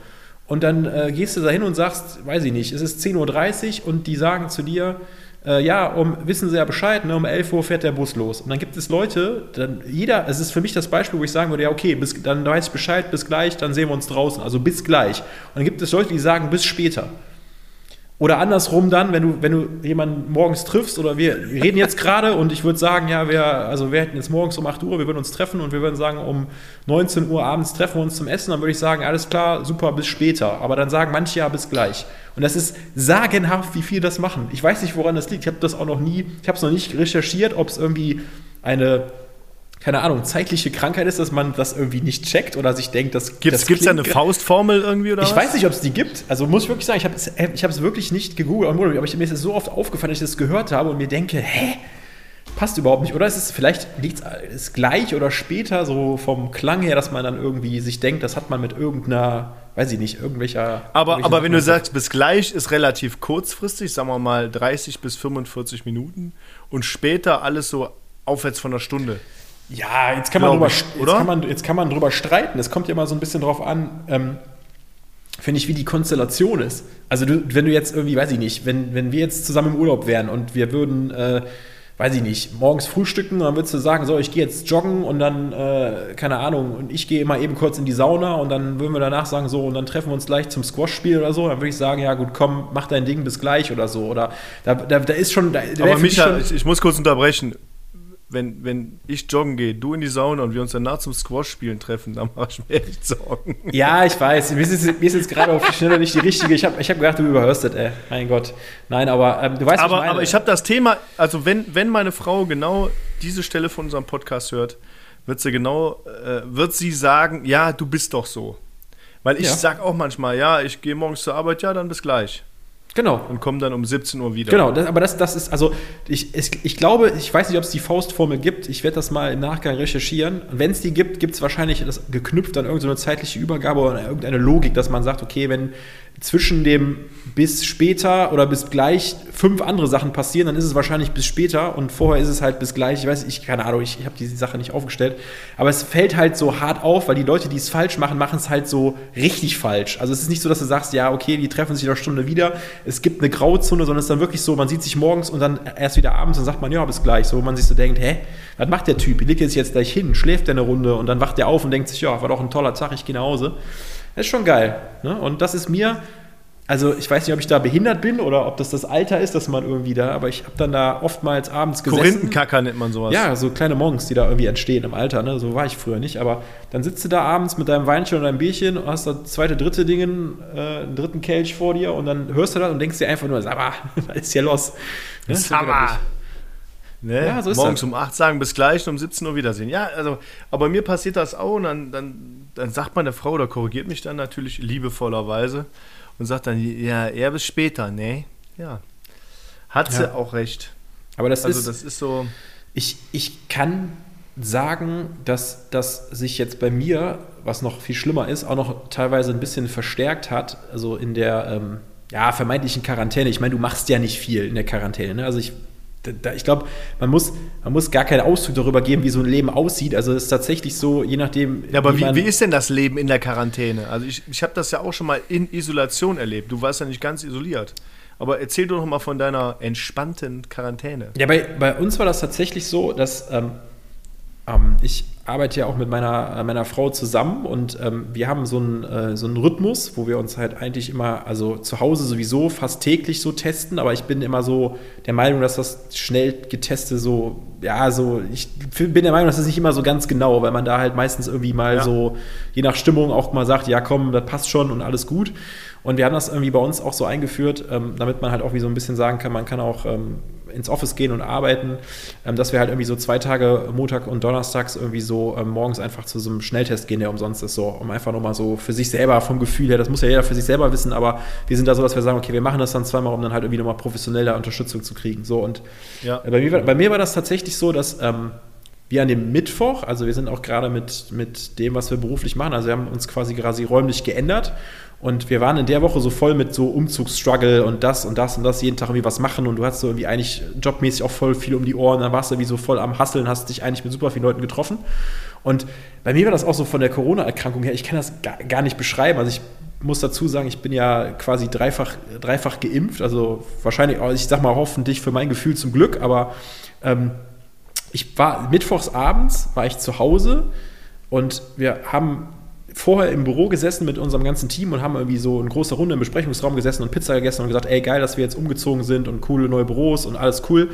Und dann äh, gehst du da hin und sagst, weiß ich nicht, es ist 10.30 Uhr und die sagen zu dir, äh, ja, um, wissen Sie ja Bescheid, ne, um 11 Uhr fährt der Bus los. Und dann gibt es Leute, dann jeder, es ist für mich das Beispiel, wo ich sagen würde, ja, okay, bis, dann weiß ich Bescheid, bis gleich, dann sehen wir uns draußen, also bis gleich. Und dann gibt es Leute, die sagen, bis später. Oder andersrum dann, wenn du, wenn du jemanden morgens triffst oder wir reden jetzt gerade und ich würde sagen, ja, wir, also wir hätten jetzt morgens um 8 Uhr, wir würden uns treffen und wir würden sagen, um 19 Uhr abends treffen wir uns zum Essen, dann würde ich sagen, alles klar, super, bis später. Aber dann sagen manche ja bis gleich. Und das ist sagenhaft, wie viel das machen. Ich weiß nicht, woran das liegt. Ich habe das auch noch nie, ich habe es noch nicht recherchiert, ob es irgendwie eine, keine Ahnung, zeitliche Krankheit ist, dass man das irgendwie nicht checkt oder sich denkt, das Gibt es das da klingt eine Faustformel irgendwie oder ich was? weiß nicht, ob es die gibt. Also muss ich wirklich sagen, ich habe es ich habe es wirklich nicht gegoogelt, aber ich, mir ist es so oft aufgefallen, dass ich das gehört habe und mir denke, hä? Passt überhaupt nicht. Oder ist es vielleicht liegt es gleich oder später so vom Klang her, dass man dann irgendwie sich denkt, das hat man mit irgendeiner, weiß ich nicht, irgendwelcher. Aber, aber wenn du sagst, bis gleich ist relativ kurzfristig, sagen wir mal 30 bis 45 Minuten und später alles so aufwärts von einer Stunde. Ja, jetzt kann, man drüber, ich, jetzt, kann man, jetzt kann man drüber streiten. Es kommt ja mal so ein bisschen drauf an, ähm, finde ich, wie die Konstellation ist. Also du, wenn du jetzt irgendwie, weiß ich nicht, wenn, wenn wir jetzt zusammen im Urlaub wären und wir würden, äh, weiß ich nicht, morgens frühstücken, dann würdest du sagen, so, ich gehe jetzt joggen und dann, äh, keine Ahnung, und ich gehe mal eben kurz in die Sauna und dann würden wir danach sagen, so, und dann treffen wir uns gleich zum Squash-Spiel oder so, dann würde ich sagen, ja gut, komm, mach dein Ding bis gleich oder so. Oder da, da, da ist schon, da, Aber Micha, ich, ich muss kurz unterbrechen. Wenn, wenn ich joggen gehe, du in die Sauna und wir uns danach zum Squash-Spielen treffen, dann mach ich mir echt Sorgen. Ja, ich weiß. Mir ist jetzt, mir ist jetzt gerade auf die Schnelle nicht die richtige. Ich habe ich hab gedacht, du überhörst das, ey. Mein Gott. Nein, aber ähm, du weißt, Aber, was meine. aber ich habe das Thema, also wenn, wenn meine Frau genau diese Stelle von unserem Podcast hört, wird sie genau, äh, wird sie sagen, ja, du bist doch so. Weil ich Ja. sag auch manchmal, ja, ich gehe morgens zur Arbeit, ja, dann bis gleich. Genau. Und komme dann um 17 Uhr wieder. Genau, das, aber das, das ist, also ich, es, ich glaube, ich weiß nicht, ob es die Faustformel gibt. Ich werde das mal im Nachgang recherchieren. Wenn es die gibt, gibt es wahrscheinlich das geknüpft an irgendeine zeitliche Übergabe oder irgendeine Logik, dass man sagt, okay, wenn zwischen dem bis später oder bis gleich fünf andere Sachen passieren, dann ist es wahrscheinlich bis später und vorher ist es halt bis gleich. Ich weiß, ich keine Ahnung, ich, ich habe diese Sache nicht aufgestellt, aber es fällt halt so hart auf, weil die Leute, die es falsch machen, machen es halt so richtig falsch. Also es ist nicht so, dass du sagst, ja, okay, die treffen sich in einer Stunde wieder. Es gibt eine Grauzone, sondern es ist dann wirklich so, man sieht sich morgens und dann erst wieder abends und sagt man, ja, bis gleich. So, wo man sich so denkt, hä, was macht der Typ? Legt jetzt jetzt gleich hin, schläft der eine Runde und dann wacht der auf und denkt sich, ja, war doch ein toller Tag, ich gehe nach Hause. Das ist schon geil. Ne? Und das ist mir also ich weiß nicht, ob ich da behindert bin oder ob das das Alter ist, dass man irgendwie da, aber ich habe dann da oftmals abends gesessen. Korinthenkacker nennt man sowas. Ja, so kleine Monks, die da irgendwie entstehen im Alter, ne? so war ich früher nicht, aber dann sitzt du da abends mit deinem Weinchen und deinem Bierchen und hast da zweite, dritte Dingen, äh, einen dritten Kelch vor dir und dann hörst du das und denkst dir einfach nur, sag mal, was ist hier los? Ne? Summer. Ne? Ja, so Morgens das. um 8 sagen bis gleich und um 17 Uhr wiedersehen. Ja, also, aber mir passiert das auch und dann, dann, dann sagt meine Frau oder korrigiert mich dann natürlich liebevollerweise und sagt dann, ja, eher bis später. Nee, ja. Hat sie ja. auch recht. Aber das also ist. das ist so. Ich, ich kann sagen, dass das sich jetzt bei mir, was noch viel schlimmer ist, auch noch teilweise ein bisschen verstärkt hat. Also in der ähm, ja, vermeintlichen Quarantäne. Ich meine, du machst ja nicht viel in der Quarantäne. Ne? Also ich ich glaube, man muss, man muss gar keinen Ausdruck darüber geben, wie so ein Leben aussieht. Also es ist tatsächlich so, je nachdem. Ja, aber wie, wie, wie ist denn das Leben in der Quarantäne? Also ich, ich habe das ja auch schon mal in Isolation erlebt. Du warst ja nicht ganz isoliert. Aber erzähl doch noch mal von deiner entspannten Quarantäne. Ja, bei, bei uns war das tatsächlich so, dass ähm, ähm, ich arbeite ja auch mit meiner, meiner Frau zusammen und ähm, wir haben so einen, äh, so einen Rhythmus, wo wir uns halt eigentlich immer, also zu Hause sowieso fast täglich so testen, aber ich bin immer so der Meinung, dass das schnell geteste so, ja, so, ich bin der Meinung, dass das nicht immer so ganz genau, weil man da halt meistens irgendwie mal ja. so, je nach Stimmung auch mal sagt, ja komm, das passt schon und alles gut. Und wir haben das irgendwie bei uns auch so eingeführt, ähm, damit man halt auch wie so ein bisschen sagen kann, man kann auch ähm, ins Office gehen und arbeiten, ähm, dass wir halt irgendwie so zwei Tage, Montag und Donnerstags irgendwie so ähm, morgens einfach zu so einem Schnelltest gehen, der umsonst ist, so, um einfach nochmal so für sich selber vom Gefühl her, das muss ja jeder für sich selber wissen, aber wir sind da so, dass wir sagen, okay, wir machen das dann zweimal, um dann halt irgendwie nochmal professionell da Unterstützung zu kriegen. So und ja. bei, mir, bei mir war das tatsächlich so, dass ähm, wir an dem Mittwoch, also wir sind auch gerade mit, mit dem, was wir beruflich machen, also wir haben uns quasi quasi räumlich geändert und wir waren in der Woche so voll mit so Umzugsstruggle und das und das und das, jeden Tag irgendwie was machen und du hast so irgendwie eigentlich jobmäßig auch voll viel um die Ohren, dann warst du irgendwie so voll am Hasseln, hast dich eigentlich mit super vielen Leuten getroffen. Und bei mir war das auch so von der Corona-Erkrankung her, ich kann das gar, nicht beschreiben. Also ich muss dazu sagen, ich bin ja quasi dreifach, dreifach geimpft, also wahrscheinlich, ich sag mal hoffentlich für mein Gefühl zum Glück, aber ähm, ich war mittwochs abends, war ich zu Hause und wir haben vorher im Büro gesessen mit unserem ganzen Team und haben irgendwie so in großer Runde im Besprechungsraum gesessen und Pizza gegessen und gesagt, ey, geil, dass wir jetzt umgezogen sind und coole neue Büros und alles cool.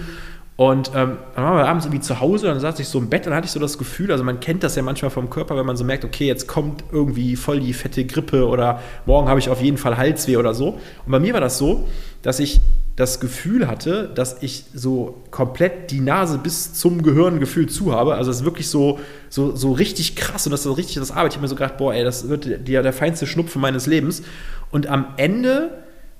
Und ähm, dann waren wir abends irgendwie zu Hause, dann saß ich so im Bett, dann hatte ich so das Gefühl, also man kennt das ja manchmal vom Körper, wenn man so merkt, okay, jetzt kommt irgendwie voll die fette Grippe oder morgen habe ich auf jeden Fall Halsweh oder so. Und bei mir war das so, dass ich das Gefühl hatte, dass ich so komplett die Nase bis zum Gehirngefühl zu habe. Also es ist wirklich so, so, so richtig krass und das ist richtig das Arbeit. Ich habe mir so gedacht, boah, ey, das wird der, der feinste Schnupfen meines Lebens. Und am Ende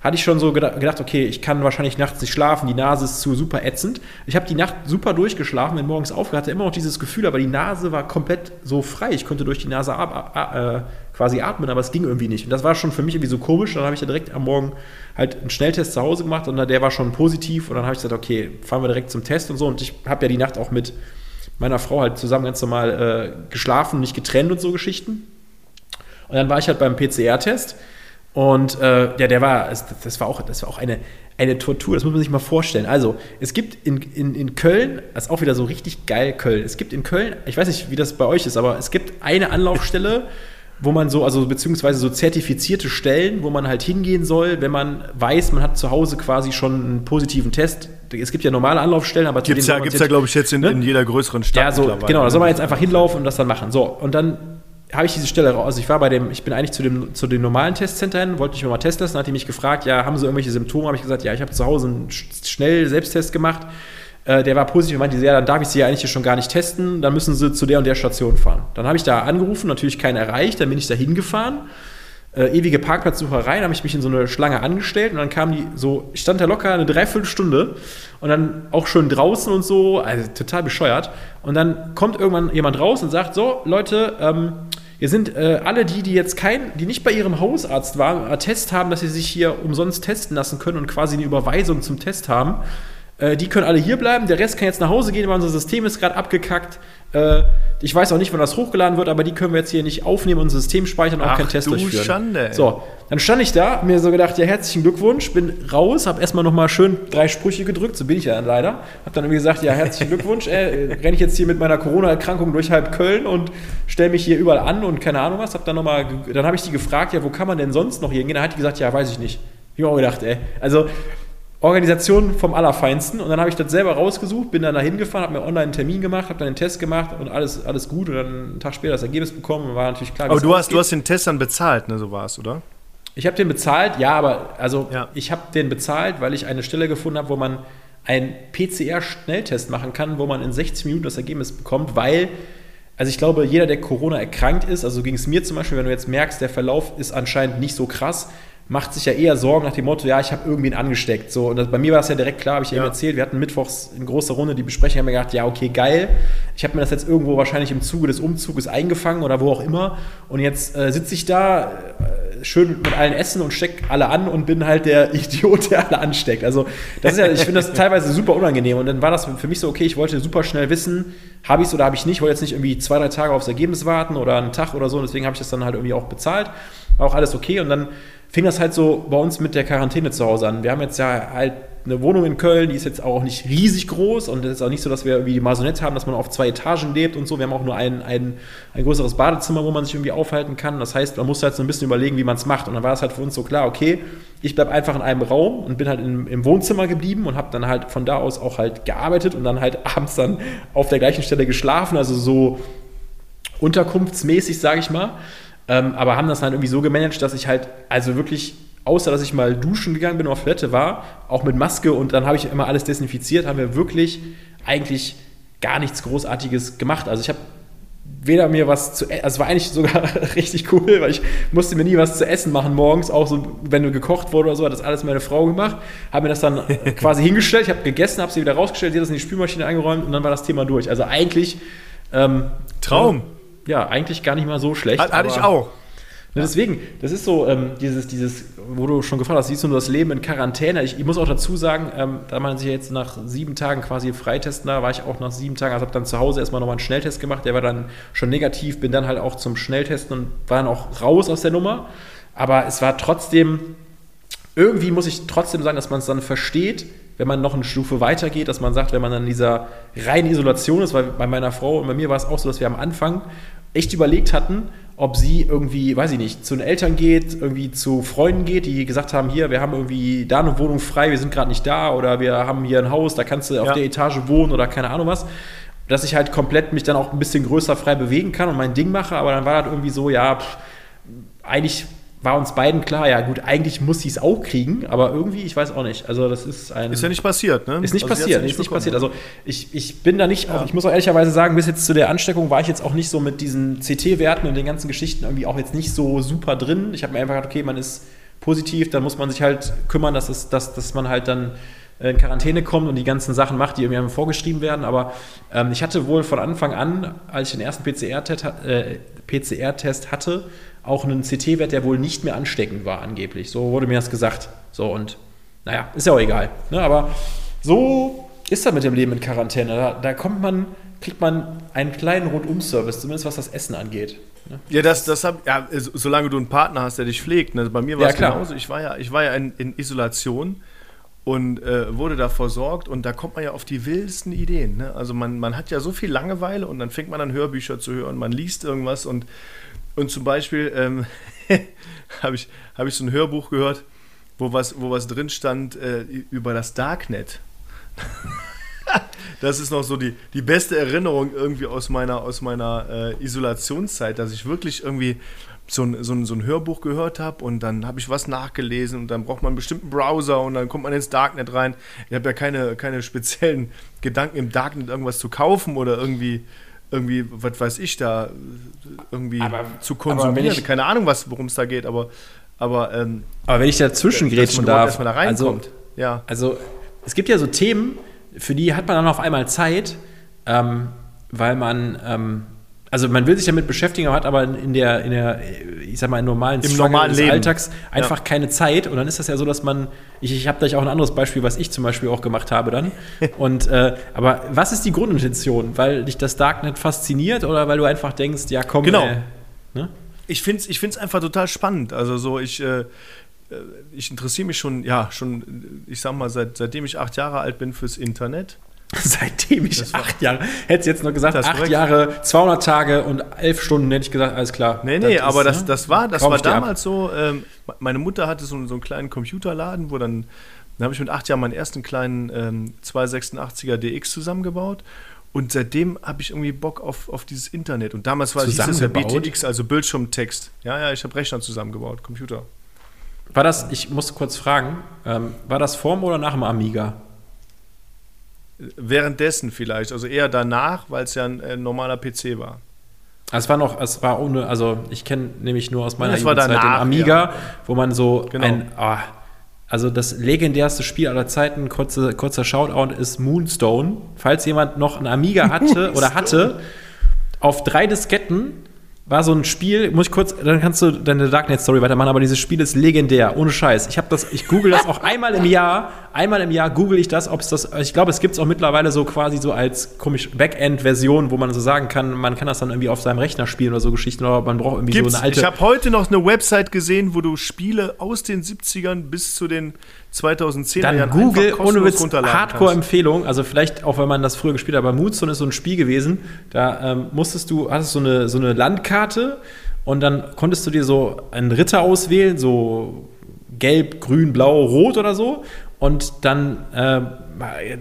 hatte ich schon so gedacht, okay, ich kann wahrscheinlich nachts nicht schlafen, die Nase ist zu super ätzend. Ich habe die Nacht super durchgeschlafen, bin morgens aufgehört, hatte immer noch dieses Gefühl, aber die Nase war komplett so frei. Ich konnte durch die Nase ab, ab, äh, quasi atmen, aber es ging irgendwie nicht. Und das war schon für mich irgendwie so komisch. Dann habe ich ja direkt am Morgen halt einen Schnelltest zu Hause gemacht und der war schon positiv. Und dann habe ich gesagt, okay, fahren wir direkt zum Test und so. Und ich habe ja die Nacht auch mit meiner Frau halt zusammen ganz normal äh, geschlafen, nicht getrennt und so Geschichten. Und dann war ich halt beim PCR-Test und äh, ja, der war, das war auch, das war auch eine, eine Tortur, das muss man sich mal vorstellen. Also, es gibt in, in, in Köln, das ist auch wieder so richtig geil Köln, es gibt in Köln, ich weiß nicht, wie das bei euch ist, aber es gibt eine Anlaufstelle, wo man so, also beziehungsweise so zertifizierte Stellen, wo man halt hingehen soll, wenn man weiß, man hat zu Hause quasi schon einen positiven Test. Es gibt ja normale Anlaufstellen, aber gibt's ja, gibt's ja, glaube ich, jetzt in, ne? in, jeder größeren Stadt. Ja, so, genau, da soll man jetzt einfach hinlaufen und das dann machen. So, und dann habe ich diese Stelle raus. Also ich war bei dem, ich bin eigentlich zu dem, zu dem normalen Testcenter hin, wollte mich mal testen lassen, hat die mich gefragt, ja, haben Sie irgendwelche Symptome? Habe ich gesagt, ja, ich habe zu Hause einen schnell Selbsttest gemacht. Äh, der war positiv, meinte ja, dann darf ich Sie ja eigentlich schon gar nicht testen, dann müssen Sie zu der und der Station fahren. Dann habe ich da angerufen, natürlich keinen erreicht, dann bin ich da hingefahren. Äh, ewige Parkplatzsucherei, habe ich mich in so eine Schlange angestellt und dann kam die so, ich stand da locker eine Dreiviertelstunde und dann auch schon draußen und so, also total bescheuert. Und dann kommt irgendwann jemand raus und sagt: So, Leute, ähm, Wir sind äh, alle die, die jetzt kein, die nicht bei ihrem Hausarzt waren, Attest haben, dass sie sich hier umsonst testen lassen können und quasi eine Überweisung zum Test haben. Äh, die können alle hier bleiben. Der Rest kann jetzt nach Hause gehen, weil unser System ist gerade abgekackt. Äh, ich weiß auch nicht, wann das hochgeladen wird, aber die können wir jetzt hier nicht aufnehmen, unser System speichern und auch Ach, keinen Test du durchführen. Schande, ey. So, dann stand ich da, mir so gedacht, ja, herzlichen Glückwunsch, bin raus, hab erstmal nochmal schön drei Sprüche gedrückt, so bin ich ja dann leider. Hab dann irgendwie gesagt, ja, herzlichen Glückwunsch, äh, renne ich jetzt hier mit meiner Corona-Erkrankung durch halb Köln und stelle mich hier überall an und keine Ahnung was. Hab dann nochmal, dann habe ich die gefragt, ja, wo kann man denn sonst noch hingehen? Dann hat die gesagt, ja, weiß ich nicht. Ich hab mir auch gedacht, ey, also Organisation vom Allerfeinsten. Und dann habe ich das selber rausgesucht, bin dann da hingefahren, habe mir online einen Termin gemacht, habe dann den Test gemacht und alles, alles gut. Und dann einen Tag später das Ergebnis bekommen und war natürlich klar, Aber du hast, du hast den Test dann bezahlt, ne? So war es, oder? Ich habe den bezahlt, ja, aber also Ja. ich habe den bezahlt, weil ich eine Stelle gefunden habe, wo man einen PCR-Schnelltest machen kann, wo man in 60 Minuten das Ergebnis bekommt, weil, also ich glaube, jeder, der Corona erkrankt ist, also ging es mir zum Beispiel, wenn du jetzt merkst, der Verlauf ist anscheinend nicht so krass, macht sich ja eher Sorgen nach dem Motto, ja, ich habe irgendwen angesteckt. So, und das, bei mir war es ja direkt klar, habe ich ja eben erzählt, wir hatten mittwochs in großer Runde die Besprechung, haben mir gedacht, ja, okay, geil. Ich habe mir das jetzt irgendwo wahrscheinlich im Zuge des Umzuges eingefangen oder wo auch immer. Und jetzt äh, sitze ich da, äh, schön mit allen essen und steck alle an und bin halt der Idiot, der alle ansteckt. Also, das ist ja, ich finde das teilweise super unangenehm. Und dann war das für mich so, okay, ich wollte super schnell wissen, habe ich es oder habe ich nicht. Ich wollte jetzt nicht irgendwie zwei, drei Tage aufs Ergebnis warten oder einen Tag oder so. Und deswegen habe ich das dann halt irgendwie auch bezahlt. War auch alles okay. Und dann fing das halt so bei uns mit der Quarantäne zu Hause an. Wir haben jetzt ja halt eine Wohnung in Köln, die ist jetzt auch nicht riesig groß und es ist auch nicht so, dass wir irgendwie die Masonette haben, dass man auf zwei Etagen lebt und so. Wir haben auch nur ein, ein, ein größeres Badezimmer, wo man sich irgendwie aufhalten kann. Das heißt, man muss halt so ein bisschen überlegen, wie man es macht. Und dann war es halt für uns so klar, okay, ich bleibe einfach in einem Raum und bin halt in, im Wohnzimmer geblieben und habe dann halt von da aus auch halt gearbeitet und dann halt abends dann auf der gleichen Stelle geschlafen, also so unterkunftsmäßig, sage ich mal. Ähm, aber haben das halt irgendwie so gemanagt, dass ich halt, also wirklich, außer dass ich mal duschen gegangen bin und auf Toilette war, auch mit Maske und dann habe ich immer alles desinfiziert, haben wir wirklich eigentlich gar nichts Großartiges gemacht. Also ich habe weder mir was zu essen, also es war eigentlich sogar richtig cool, weil ich musste mir nie was zu essen machen morgens, auch so, wenn du gekocht wurde oder so, hat das alles meine Frau gemacht, habe mir das dann quasi hingestellt, ich habe gegessen, habe sie wieder rausgestellt, sie hat das in die Spülmaschine eingeräumt und dann war das Thema durch. Also eigentlich ähm, Traum. Ja, eigentlich gar nicht mal so schlecht. Hat, hatte ich auch. Ne, deswegen, das ist so, ähm, dieses, dieses, wo du schon gefragt hast, siehst du nur das Leben in Quarantäne. Ich, ich muss auch dazu sagen, ähm, da man sich jetzt nach sieben Tagen quasi freitesten, da war ich auch nach sieben Tagen, also habe dann zu Hause erstmal nochmal einen Schnelltest gemacht, der war dann schon negativ, bin dann halt auch zum Schnelltesten und war dann auch raus aus der Nummer. Aber es war trotzdem, irgendwie muss ich trotzdem sagen, dass man es dann versteht, wenn man noch eine Stufe weitergeht, dass man sagt, wenn man dann in dieser reinen Isolation ist, weil bei meiner Frau und bei mir war es auch so, dass wir am Anfang echt überlegt hatten, ob sie irgendwie, weiß ich nicht, zu den Eltern geht, irgendwie zu Freunden geht, die gesagt haben, hier, wir haben irgendwie da eine Wohnung frei, wir sind gerade nicht da oder wir haben hier ein Haus, da kannst du auf Ja. der Etage wohnen oder keine Ahnung was. Dass ich halt komplett mich dann auch ein bisschen größer frei bewegen kann und mein Ding mache, aber dann war das irgendwie so, ja, pff, eigentlich war uns beiden klar, ja gut, eigentlich muss sie es auch kriegen, aber irgendwie, ich weiß auch nicht. Also das ist ein... Ist ja nicht passiert, ne? Ist nicht Also passiert, ja ist nicht bekommen. passiert. Also ich, ich bin da nicht, auch, ich muss auch ehrlicherweise sagen, bis jetzt zu der Ansteckung war ich jetzt auch nicht so mit diesen CT-Werten und den ganzen Geschichten irgendwie auch jetzt nicht so super drin. Ich habe mir einfach gedacht, okay, man ist positiv, dann muss man sich halt kümmern, dass, es, dass, dass man halt dann in Quarantäne kommt und die ganzen Sachen macht, die irgendwie vorgeschrieben werden. Aber ähm, ich hatte wohl von Anfang an, als ich den ersten PCR-Test äh, PCR hatte, auch einen CT-Wert, der wohl nicht mehr ansteckend war, angeblich. So wurde mir das gesagt. So und naja, ist ja auch egal. Ne? Aber so ist das mit dem Leben in Quarantäne. Da, da kommt man, kriegt man einen kleinen Rundum-Service, zumindest was das Essen angeht. Ne? Ja, das, das hab, ja, so- solange du einen Partner hast, der dich pflegt. Ne? Bei mir war Ja, es genauso. Ich war ja, ich war ja in, in Isolation und äh, wurde da versorgt und da kommt man ja auf die wildesten Ideen. Ne? Also man, man hat ja so viel Langeweile und dann fängt man an Hörbücher zu hören, man liest irgendwas und, und zum Beispiel ähm, habe ich, hab ich so ein Hörbuch gehört, wo was, wo was drin stand äh, über das Darknet. Das ist noch so die, die beste Erinnerung irgendwie aus meiner, aus meiner äh, Isolationszeit, dass ich wirklich irgendwie so ein, so ein, so ein Hörbuch gehört habe und dann habe ich was nachgelesen und dann braucht man einen bestimmten Browser und dann kommt man ins Darknet rein. Ich habe ja keine, keine speziellen Gedanken im Darknet irgendwas zu kaufen oder irgendwie, irgendwie was weiß ich da, irgendwie Aber- zu konsumieren. ich- keine Ahnung, worum es da geht, aber, aber ähm, Aber wenn ich dazwischen dass grätschen darf, da also, reinkommt. ja. also es gibt ja so Themen, für die hat man dann auf einmal Zeit, ähm, weil man, ähm, also man will sich damit beschäftigen, aber hat aber in der, in der, ich sag mal, im normalen, Im normalen des Leben. Alltags einfach Ja. keine Zeit. Und dann ist das ja so, dass man, ich, ich habe gleich auch ein anderes Beispiel, was ich zum Beispiel auch gemacht habe dann. Und äh, aber was ist die Grundintention? Weil dich das Darknet fasziniert oder weil du einfach denkst, ja komm, Genau. äh, ne? Ich finde es ich find's einfach total spannend. Also so, ich, äh, äh, ich interessiere mich schon, ja, schon, ich sag mal, seit, seitdem ich acht Jahre alt bin fürs Internet. Seitdem ich Das war- acht Jahre, hättest jetzt noch gesagt, Das ist acht korrekt. Jahre, 200 Tage und elf Stunden, hätte ich gesagt, alles klar. Nee, nee, ist, aber das, ne? das war, das Kauf war dir ab. damals so. Ähm, meine Mutter hatte so, so einen kleinen Computerladen, wo dann, dann habe ich mit acht Jahren meinen ersten kleinen ähm, 286er DX zusammengebaut. Und seitdem habe ich irgendwie Bock auf, auf dieses Internet. Und damals war hieß es ja? BTX, also Bildschirmtext. Ja, ja, ich habe Rechner zusammengebaut, Computer. War das, ich muss kurz fragen, ähm, war das vorm oder nach dem Amiga? Währenddessen vielleicht, also eher danach, weil es ja ein äh, normaler PC war. Also es war noch, es war ohne, also ich kenne nämlich nur aus meiner Ja, Jugendzeit den Amiga, ja. wo man so Genau. ein, ah, also das legendärste Spiel aller Zeiten, kurze, kurzer Shoutout, ist Moonstone. Falls jemand noch ein Amiga hatte oder hatte, auf drei Disketten war so ein Spiel, muss ich kurz, dann kannst du deine Darknet-Story weitermachen, aber dieses Spiel ist legendär, ohne Scheiß. Ich habe das, ich google das auch einmal im Jahr, einmal im Jahr google ich das, ob es das, ich glaube, es gibt es auch mittlerweile so quasi so als komisch Backend-Version, wo man so sagen kann, man kann das dann irgendwie auf seinem Rechner spielen oder so Geschichten, oder man braucht irgendwie Gibt's, so eine alte. ich habe heute noch eine Website gesehen, wo du Spiele aus den 70ern bis zu den 2010er Dann Jahren Google, ohne Witz. Hardcore-Empfehlung, also vielleicht auch, wenn man das früher gespielt hat, aber Moonstone ist so ein Spiel gewesen, da ähm, musstest du, hattest so eine, so eine Landkarte und dann konntest du dir so einen Ritter auswählen, so gelb, grün, blau, rot oder so und dann äh,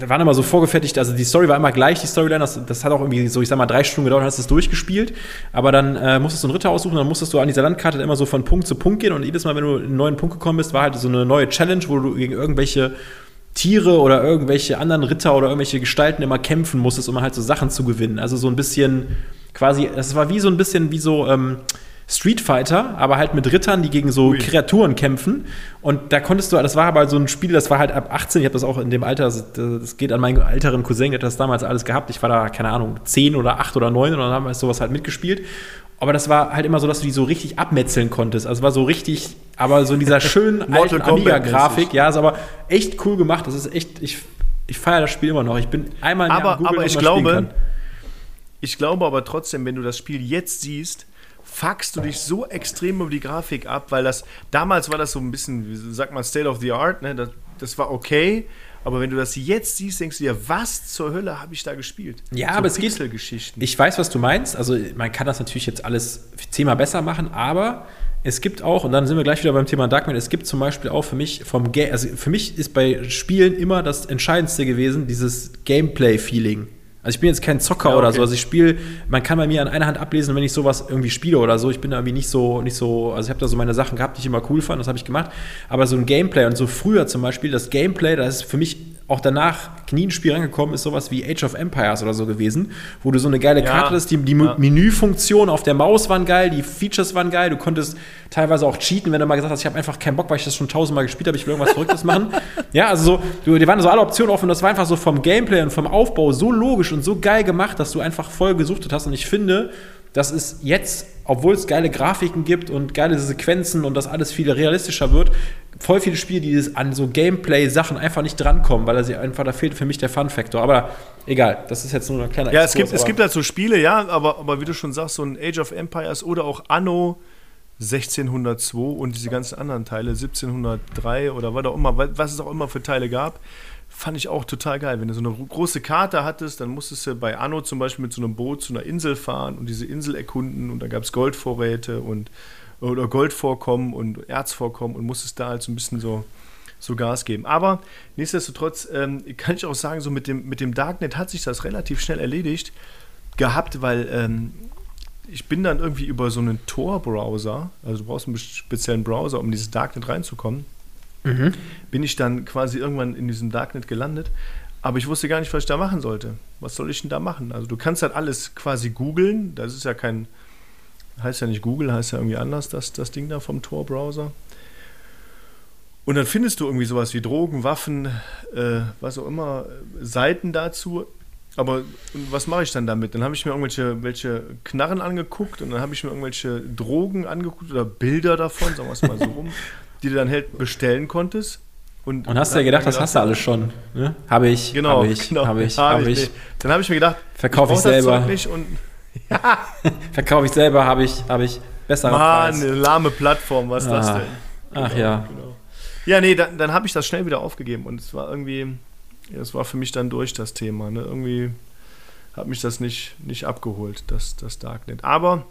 waren immer so vorgefertigt, also die Story war immer gleich, die Storyline, das, das hat auch irgendwie so, ich sag mal, drei Stunden gedauert, dann hast du es durchgespielt, aber dann äh, musstest du einen Ritter aussuchen, dann musstest du an dieser Landkarte immer so von Punkt zu Punkt gehen. Und jedes Mal, wenn du in einen neuen Punkt gekommen bist, war halt so eine neue Challenge, wo du gegen irgendwelche Tiere oder irgendwelche anderen Ritter oder irgendwelche Gestalten immer kämpfen musstest, um halt so Sachen zu gewinnen. Also so ein bisschen quasi, es war wie so ein bisschen wie so ähm, Street Fighter, aber halt mit Rittern, die gegen so Ui. Kreaturen kämpfen. Und da konntest du, das war aber so ein Spiel, das war halt ab 18, ich habe das auch in dem Alter, das, das geht an meinen älteren Cousin, der hat das damals alles gehabt. Ich war da, keine Ahnung, 10 oder 8 oder 9 und dann haben wir sowas halt mitgespielt. Aber das war halt immer so, dass du die so richtig abmetzeln konntest. Also war so richtig, aber so in dieser schönen alten Amiga-Grafik. Ja, ist aber echt cool gemacht. Das ist echt, ich, ich feiere das Spiel immer noch. Ich bin einmal Jahr Aber- Google, aber ich glaube. Ich glaube aber trotzdem, wenn du das Spiel jetzt siehst, fuckst du dich so extrem über die Grafik ab, weil das damals war das so ein bisschen, wie sagt man, State of the Art, ne? Das, das war okay. Aber wenn du das jetzt siehst, denkst du dir, was zur Hölle habe ich da gespielt? Ja, so aber es geht- Pixelgeschichten. Ich weiß, was du meinst. Also man kann das natürlich jetzt alles zehnmal besser machen, aber es gibt auch, und dann sind wir gleich wieder beim Thema Darkman, es gibt zum Beispiel auch für mich vom Ga also für mich ist bei Spielen immer das Entscheidendste gewesen, dieses Gameplay-Feeling. Also ich bin jetzt kein Zocker Ja, oder okay. so. Also ich spiele, man kann bei mir an einer Hand ablesen, wenn ich sowas irgendwie spiele oder so. Ich bin da irgendwie nicht so, nicht so, also ich habe da so meine Sachen gehabt, die ich immer cool fand, das habe ich gemacht. Aber so ein Gameplay und so früher zum Beispiel, das Gameplay, das ist für mich auch danach nie ein Spiel rangekommen, ist sowas wie Age of Empires oder so gewesen, wo du so eine geile Ja. Karte hast, die, die Ja. Menüfunktion auf der Maus waren geil, die Features waren geil, du konntest teilweise auch cheaten, wenn du mal gesagt hast, ich habe einfach keinen Bock, weil ich das schon tausendmal gespielt habe, ich will irgendwas Verrücktes machen. Ja, also so, du, die waren so alle Optionen offen und das war einfach so vom Gameplay und vom Aufbau so logisch und so geil gemacht, dass du einfach voll gesuchtet hast und ich finde, das ist jetzt, obwohl es geile Grafiken gibt und geile Sequenzen und das alles viel realistischer wird, voll viele Spiele, die an so Gameplay-Sachen einfach nicht drankommen, weil da sie einfach, da fehlt für mich der Fun-Faktor. Aber egal, das ist jetzt nur ein kleiner ja, es gibt, Exkurs, es gibt halt so Spiele, ja, aber, aber wie du schon sagst, so ein Age of Empires oder auch Anno 1602 und diese ganzen anderen Teile, 1703 oder was auch immer, was es auch immer für Teile gab, fand ich auch total geil. Wenn du so eine große Karte hattest, dann musstest du bei Anno zum Beispiel mit so einem Boot zu einer Insel fahren und diese Insel erkunden und da gab es Goldvorräte und oder Goldvorkommen und Erzvorkommen und musstest da halt so ein bisschen so, so Gas geben. Aber nichtsdestotrotz ähm, kann ich auch sagen, so mit dem, mit dem Darknet hat sich das relativ schnell erledigt gehabt, weil ähm, ich bin dann irgendwie über so einen Tor-Browser, also du brauchst einen speziellen Browser, um in dieses Darknet reinzukommen, Mhm. bin ich dann quasi irgendwann in diesem Darknet gelandet. Aber ich wusste gar nicht, was ich da machen sollte. Was soll ich denn da machen? Also du kannst halt alles quasi googeln. Das ist ja kein, heißt ja nicht Google, heißt ja irgendwie anders, das, das Ding da vom Tor-Browser. Und dann findest du irgendwie sowas wie Drogen, Waffen, äh, was auch immer, Seiten dazu. aber was mache ich dann damit? Dann habe ich mir irgendwelche welche Knarren angeguckt und dann habe ich mir irgendwelche Drogen angeguckt oder Bilder davon, sagen wir es mal so rum, die du dann halt bestellen konntest. Und, und hast du ja gedacht, das hast du alles schon. Ne? Habe ich, genau, habe ich, genau, habe ich, hab habe ich. ich. Dann habe ich mir gedacht, verkaufe ich, das selber. Zeug nicht und Verkaufe ich selber, habe ich, habe ich besser Mann, eine lahme Plattform, was ist das Ah. denn? Ach ja. Genau. Ja, nee, dann, dann habe ich das schnell wieder aufgegeben und es war irgendwie, ja, es war für mich dann durch das Thema. Ne? Irgendwie hat mich das nicht, nicht abgeholt, das, das Darknet. Aber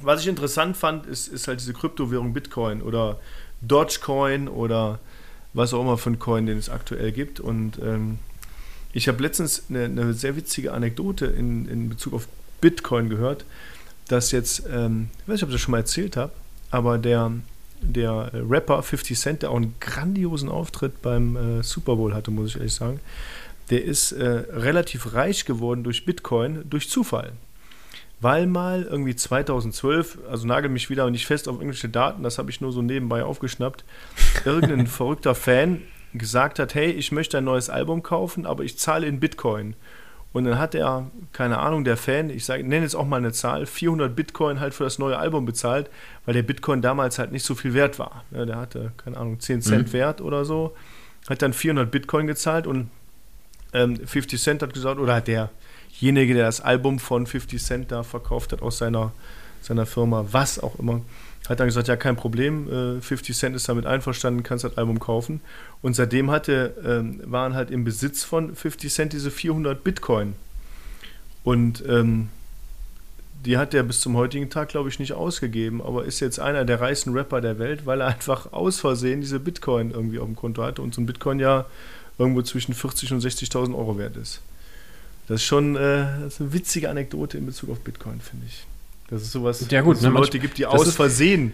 was ich interessant fand, ist, ist halt diese Kryptowährung Bitcoin oder Dogecoin oder was auch immer für ein Coin, den es aktuell gibt. Und ähm, ich habe letztens eine, eine sehr witzige Anekdote in, in Bezug auf Bitcoin gehört, dass jetzt, ähm, ich weiß nicht, ob ich das schon mal erzählt habe, aber der, der Rapper 50 Cent, der auch einen grandiosen Auftritt beim äh, Super Bowl hatte, muss ich ehrlich sagen, der ist äh, relativ reich geworden durch Bitcoin, durch Zufall. Weil mal irgendwie 2012, also nagel mich wieder nicht fest auf irgendwelche Daten, das habe ich nur so nebenbei aufgeschnappt, irgendein verrückter Fan gesagt hat, hey, ich möchte ein neues Album kaufen, aber ich zahle in Bitcoin. Und dann hat er, keine Ahnung, der Fan, ich sage, nenne jetzt auch mal eine Zahl, 400 Bitcoin halt für das neue Album bezahlt, weil der Bitcoin damals halt nicht so viel wert war. Ja, der hatte, keine Ahnung, 10 Cent Mhm. Wert oder so, hat dann 400 Bitcoin gezahlt und ähm, 50 Cent hat gesagt, oder hat derjenige, der das Album von 50 Cent da verkauft hat aus seiner, seiner Firma, was auch immer, hat dann gesagt, ja, kein Problem, äh, 50 Cent ist damit einverstanden, kannst das Album kaufen. Und seitdem hatte, ähm, waren halt im Besitz von 50 Cent diese 400 Bitcoin. Und ähm, die hat er bis zum heutigen Tag, glaube ich, nicht ausgegeben, aber ist jetzt einer der reichsten Rapper der Welt, weil er einfach aus Versehen diese Bitcoin irgendwie auf dem Konto hatte und so ein Bitcoin ja irgendwo zwischen 40.000 und 60.000 Euro wert ist. Das ist schon äh, das ist eine witzige Anekdote in Bezug auf Bitcoin, finde ich. Dass es sowas Ja, gut, es so ne, Leute gibt, die das aus ist- Versehen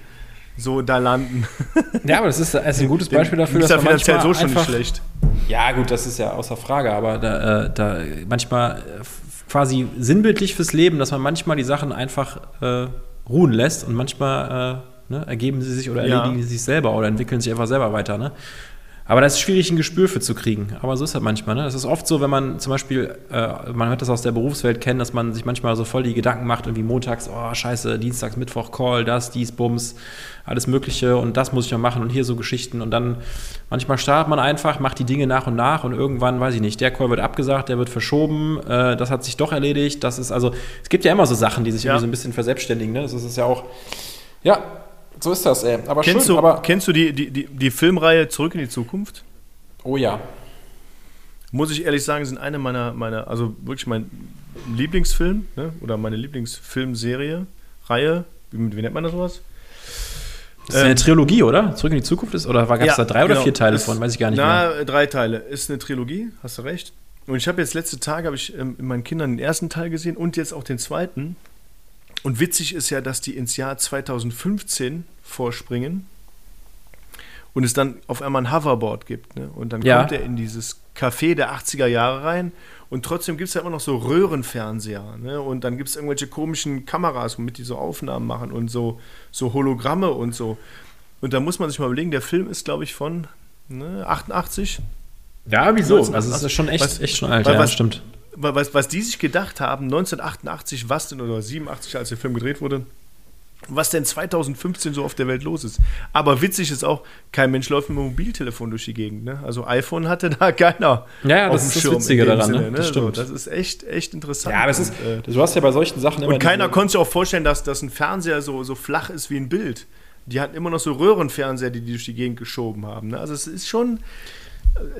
so da landen. Ja, aber das ist, das ist ein gutes Beispiel dafür, ist dass ja man finanziell manchmal so schon einfach, nicht schlecht. Ja, gut, das ist ja außer Frage, aber da, äh, da manchmal äh, quasi sinnbildlich fürs Leben, dass man manchmal die Sachen einfach äh, ruhen lässt und manchmal äh, ne, ergeben sie sich oder Ja. erledigen sie sich selber oder entwickeln sich einfach selber weiter. Ne? Aber da ist schwierig, ein Gespür für zu kriegen. Aber so ist das manchmal. Ne? Das ist oft so, wenn man zum Beispiel, äh, man hört das aus der Berufswelt kennen, dass man sich manchmal so voll die Gedanken macht, irgendwie montags, oh scheiße, dienstags, Mittwoch, Call, das, dies, Bums, alles Mögliche und das muss ich noch machen und hier so Geschichten. Und dann manchmal startet man einfach, macht die Dinge nach und nach und irgendwann, weiß ich nicht, der Call wird abgesagt, der wird verschoben, äh, das hat sich doch erledigt. Das ist also, es gibt ja immer so Sachen, die sich Ja. irgendwie so ein bisschen verselbstständigen. Ne? Das ist ja auch, ja, so ist das, ey. Aber Kennst, schön, du, aber, kennst du die, die, die, die Filmreihe Zurück in die Zukunft? oh ja. Muss ich ehrlich sagen, sind eine meiner, meiner also wirklich mein Lieblingsfilm ne? oder meine Lieblingsfilmserie, Reihe, wie, wie nennt man das sowas? Das ist eine Trilogie, oder? Zurück in die Zukunft ist? Oder gab es Ja, da drei oder genau. vier Teile Ist- von? Weiß ich gar nicht mehr. Na, drei Teile. Ist eine Trilogie, hast du recht. Und ich habe jetzt letzte Tage habe ich ähm, in meinen Kindern den ersten Teil gesehen und jetzt auch den zweiten. Und witzig ist ja, dass die ins Jahr 2015 vorspringen und es dann auf einmal ein Hoverboard gibt. Ne? Und dann Ja. kommt er in dieses Café der 80er Jahre rein und trotzdem gibt es ja immer noch so Röhrenfernseher. Ne? Und dann gibt es irgendwelche komischen Kameras, womit die so Aufnahmen machen und so, so Hologramme und so. Und da muss man sich mal überlegen, der Film ist, glaube ich, von ne, 88. Ja, wieso? Also es ist schon echt, was- echt schon alt, weil ja, was- stimmt. Wa- Was, was die sich gedacht haben, 1988, was denn, oder 87, als der Film gedreht wurde, was denn 2015 so auf der Welt los ist. Aber witzig ist auch, kein Mensch läuft mit dem Mobiltelefon durch die Gegend. Ne? Also iPhone hatte da keiner. Ja, ja, das ist das Schirm in Witzige daran, ne? Sinne, Das So, stimmt. das ist echt, echt interessant. Ja, es ist, äh, du hast ja bei solchen Sachen immer und keiner konnte sich auch vorstellen, dass, dass ein Fernseher so, so flach ist wie ein Bild. Die hatten immer noch so Röhrenfernseher, die die durch die Gegend geschoben haben. Ne? Also es ist schon,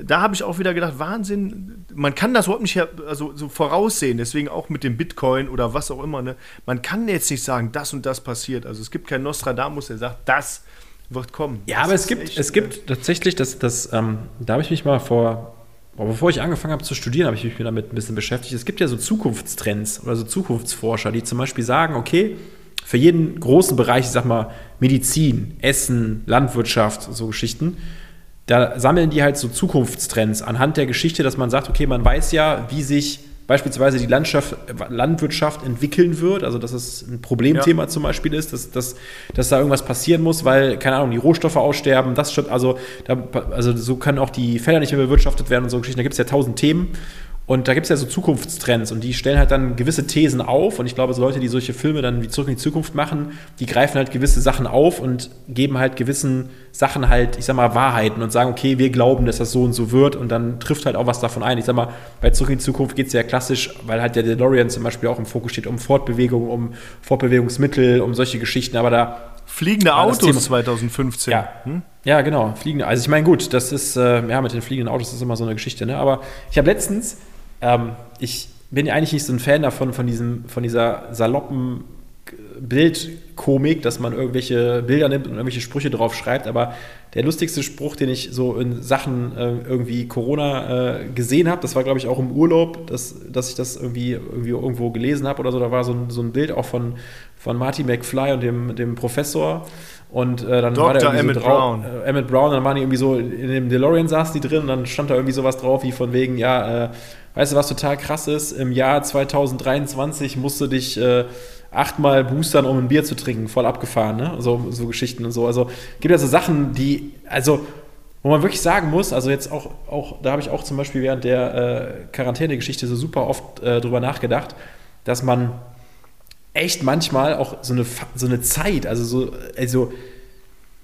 da habe ich auch wieder gedacht, Wahnsinn, man kann das überhaupt nicht also, so voraussehen, deswegen auch mit dem Bitcoin oder was auch immer. Ne? Man kann jetzt nicht sagen, das und das passiert. Also es gibt keinen Nostradamus, der sagt, das wird kommen. Ja, Das aber es gibt, echt, es äh, gibt tatsächlich, das, das, ähm, da habe ich mich mal vor, boah, bevor ich angefangen habe zu studieren, habe ich mich damit ein bisschen beschäftigt. Es gibt ja so Zukunftstrends oder so Zukunftsforscher, die zum Beispiel sagen, okay, für jeden großen Bereich, ich sag mal Medizin, Essen, Landwirtschaft, so Geschichten, da sammeln die halt so Zukunftstrends anhand der Geschichte, dass man sagt, okay, man weiß ja, wie sich beispielsweise die Landschaft, Landwirtschaft entwickeln wird, also dass es ein Problemthema zum Beispiel ist, dass, dass, dass da irgendwas passieren muss, weil, keine Ahnung, die Rohstoffe aussterben, das stimmt, also, da, also so können auch die Felder nicht mehr bewirtschaftet werden und so Geschichten, da gibt es ja tausend Themen Und da gibt es ja so Zukunftstrends und die stellen halt dann gewisse Thesen auf. Und ich glaube, so Leute, die solche Filme dann wie zurück in die Zukunft machen, die greifen halt gewisse Sachen auf und geben halt gewissen Sachen halt, ich sag mal, Wahrheiten und sagen, okay, wir glauben, dass das so und so wird und dann trifft halt auch was davon ein. Ich sag mal, bei Zurück in die Zukunft geht es ja klassisch, weil halt der DeLorean zum Beispiel auch im Fokus steht, um Fortbewegung, um Fortbewegungsmittel, um solche Geschichten. Aber da Fliegende Autos 2015. Ja, hm? ja genau. Fliegende. Also ich meine, gut, das ist, äh, ja, mit den fliegenden Autos ist immer so eine Geschichte, ne? Aber ich habe letztens ähm, ich bin ja eigentlich nicht so ein Fan davon, von, diesem, von dieser saloppen Bildkomik, dass man irgendwelche Bilder nimmt und irgendwelche Sprüche drauf schreibt, aber der lustigste Spruch, den ich so in Sachen äh, irgendwie Corona äh, gesehen habe, das war, glaube ich, auch im Urlaub, dass, dass ich das irgendwie, irgendwie irgendwo gelesen habe oder so, da war so ein, so ein Bild auch von, von Marty McFly und dem, dem Professor und äh, dann Dr. war der Emmett so Brown. Äh, Emmett Brown, dann waren die irgendwie so, in dem DeLorean saßen die drin und dann stand da irgendwie sowas drauf wie von wegen, ja, äh, weißt du, was total krass ist? Im Jahr 2023 musst du dich äh, achtmal boostern, um ein Bier zu trinken. Voll abgefahren, ne? So, so Geschichten und so. Also gibt ja so Sachen, die, also, wo man wirklich sagen muss, also jetzt auch, auch da habe ich auch zum Beispiel während der äh, Quarantäne-Geschichte so super oft äh, drüber nachgedacht, dass man echt manchmal auch so eine, so eine Zeit, also so, also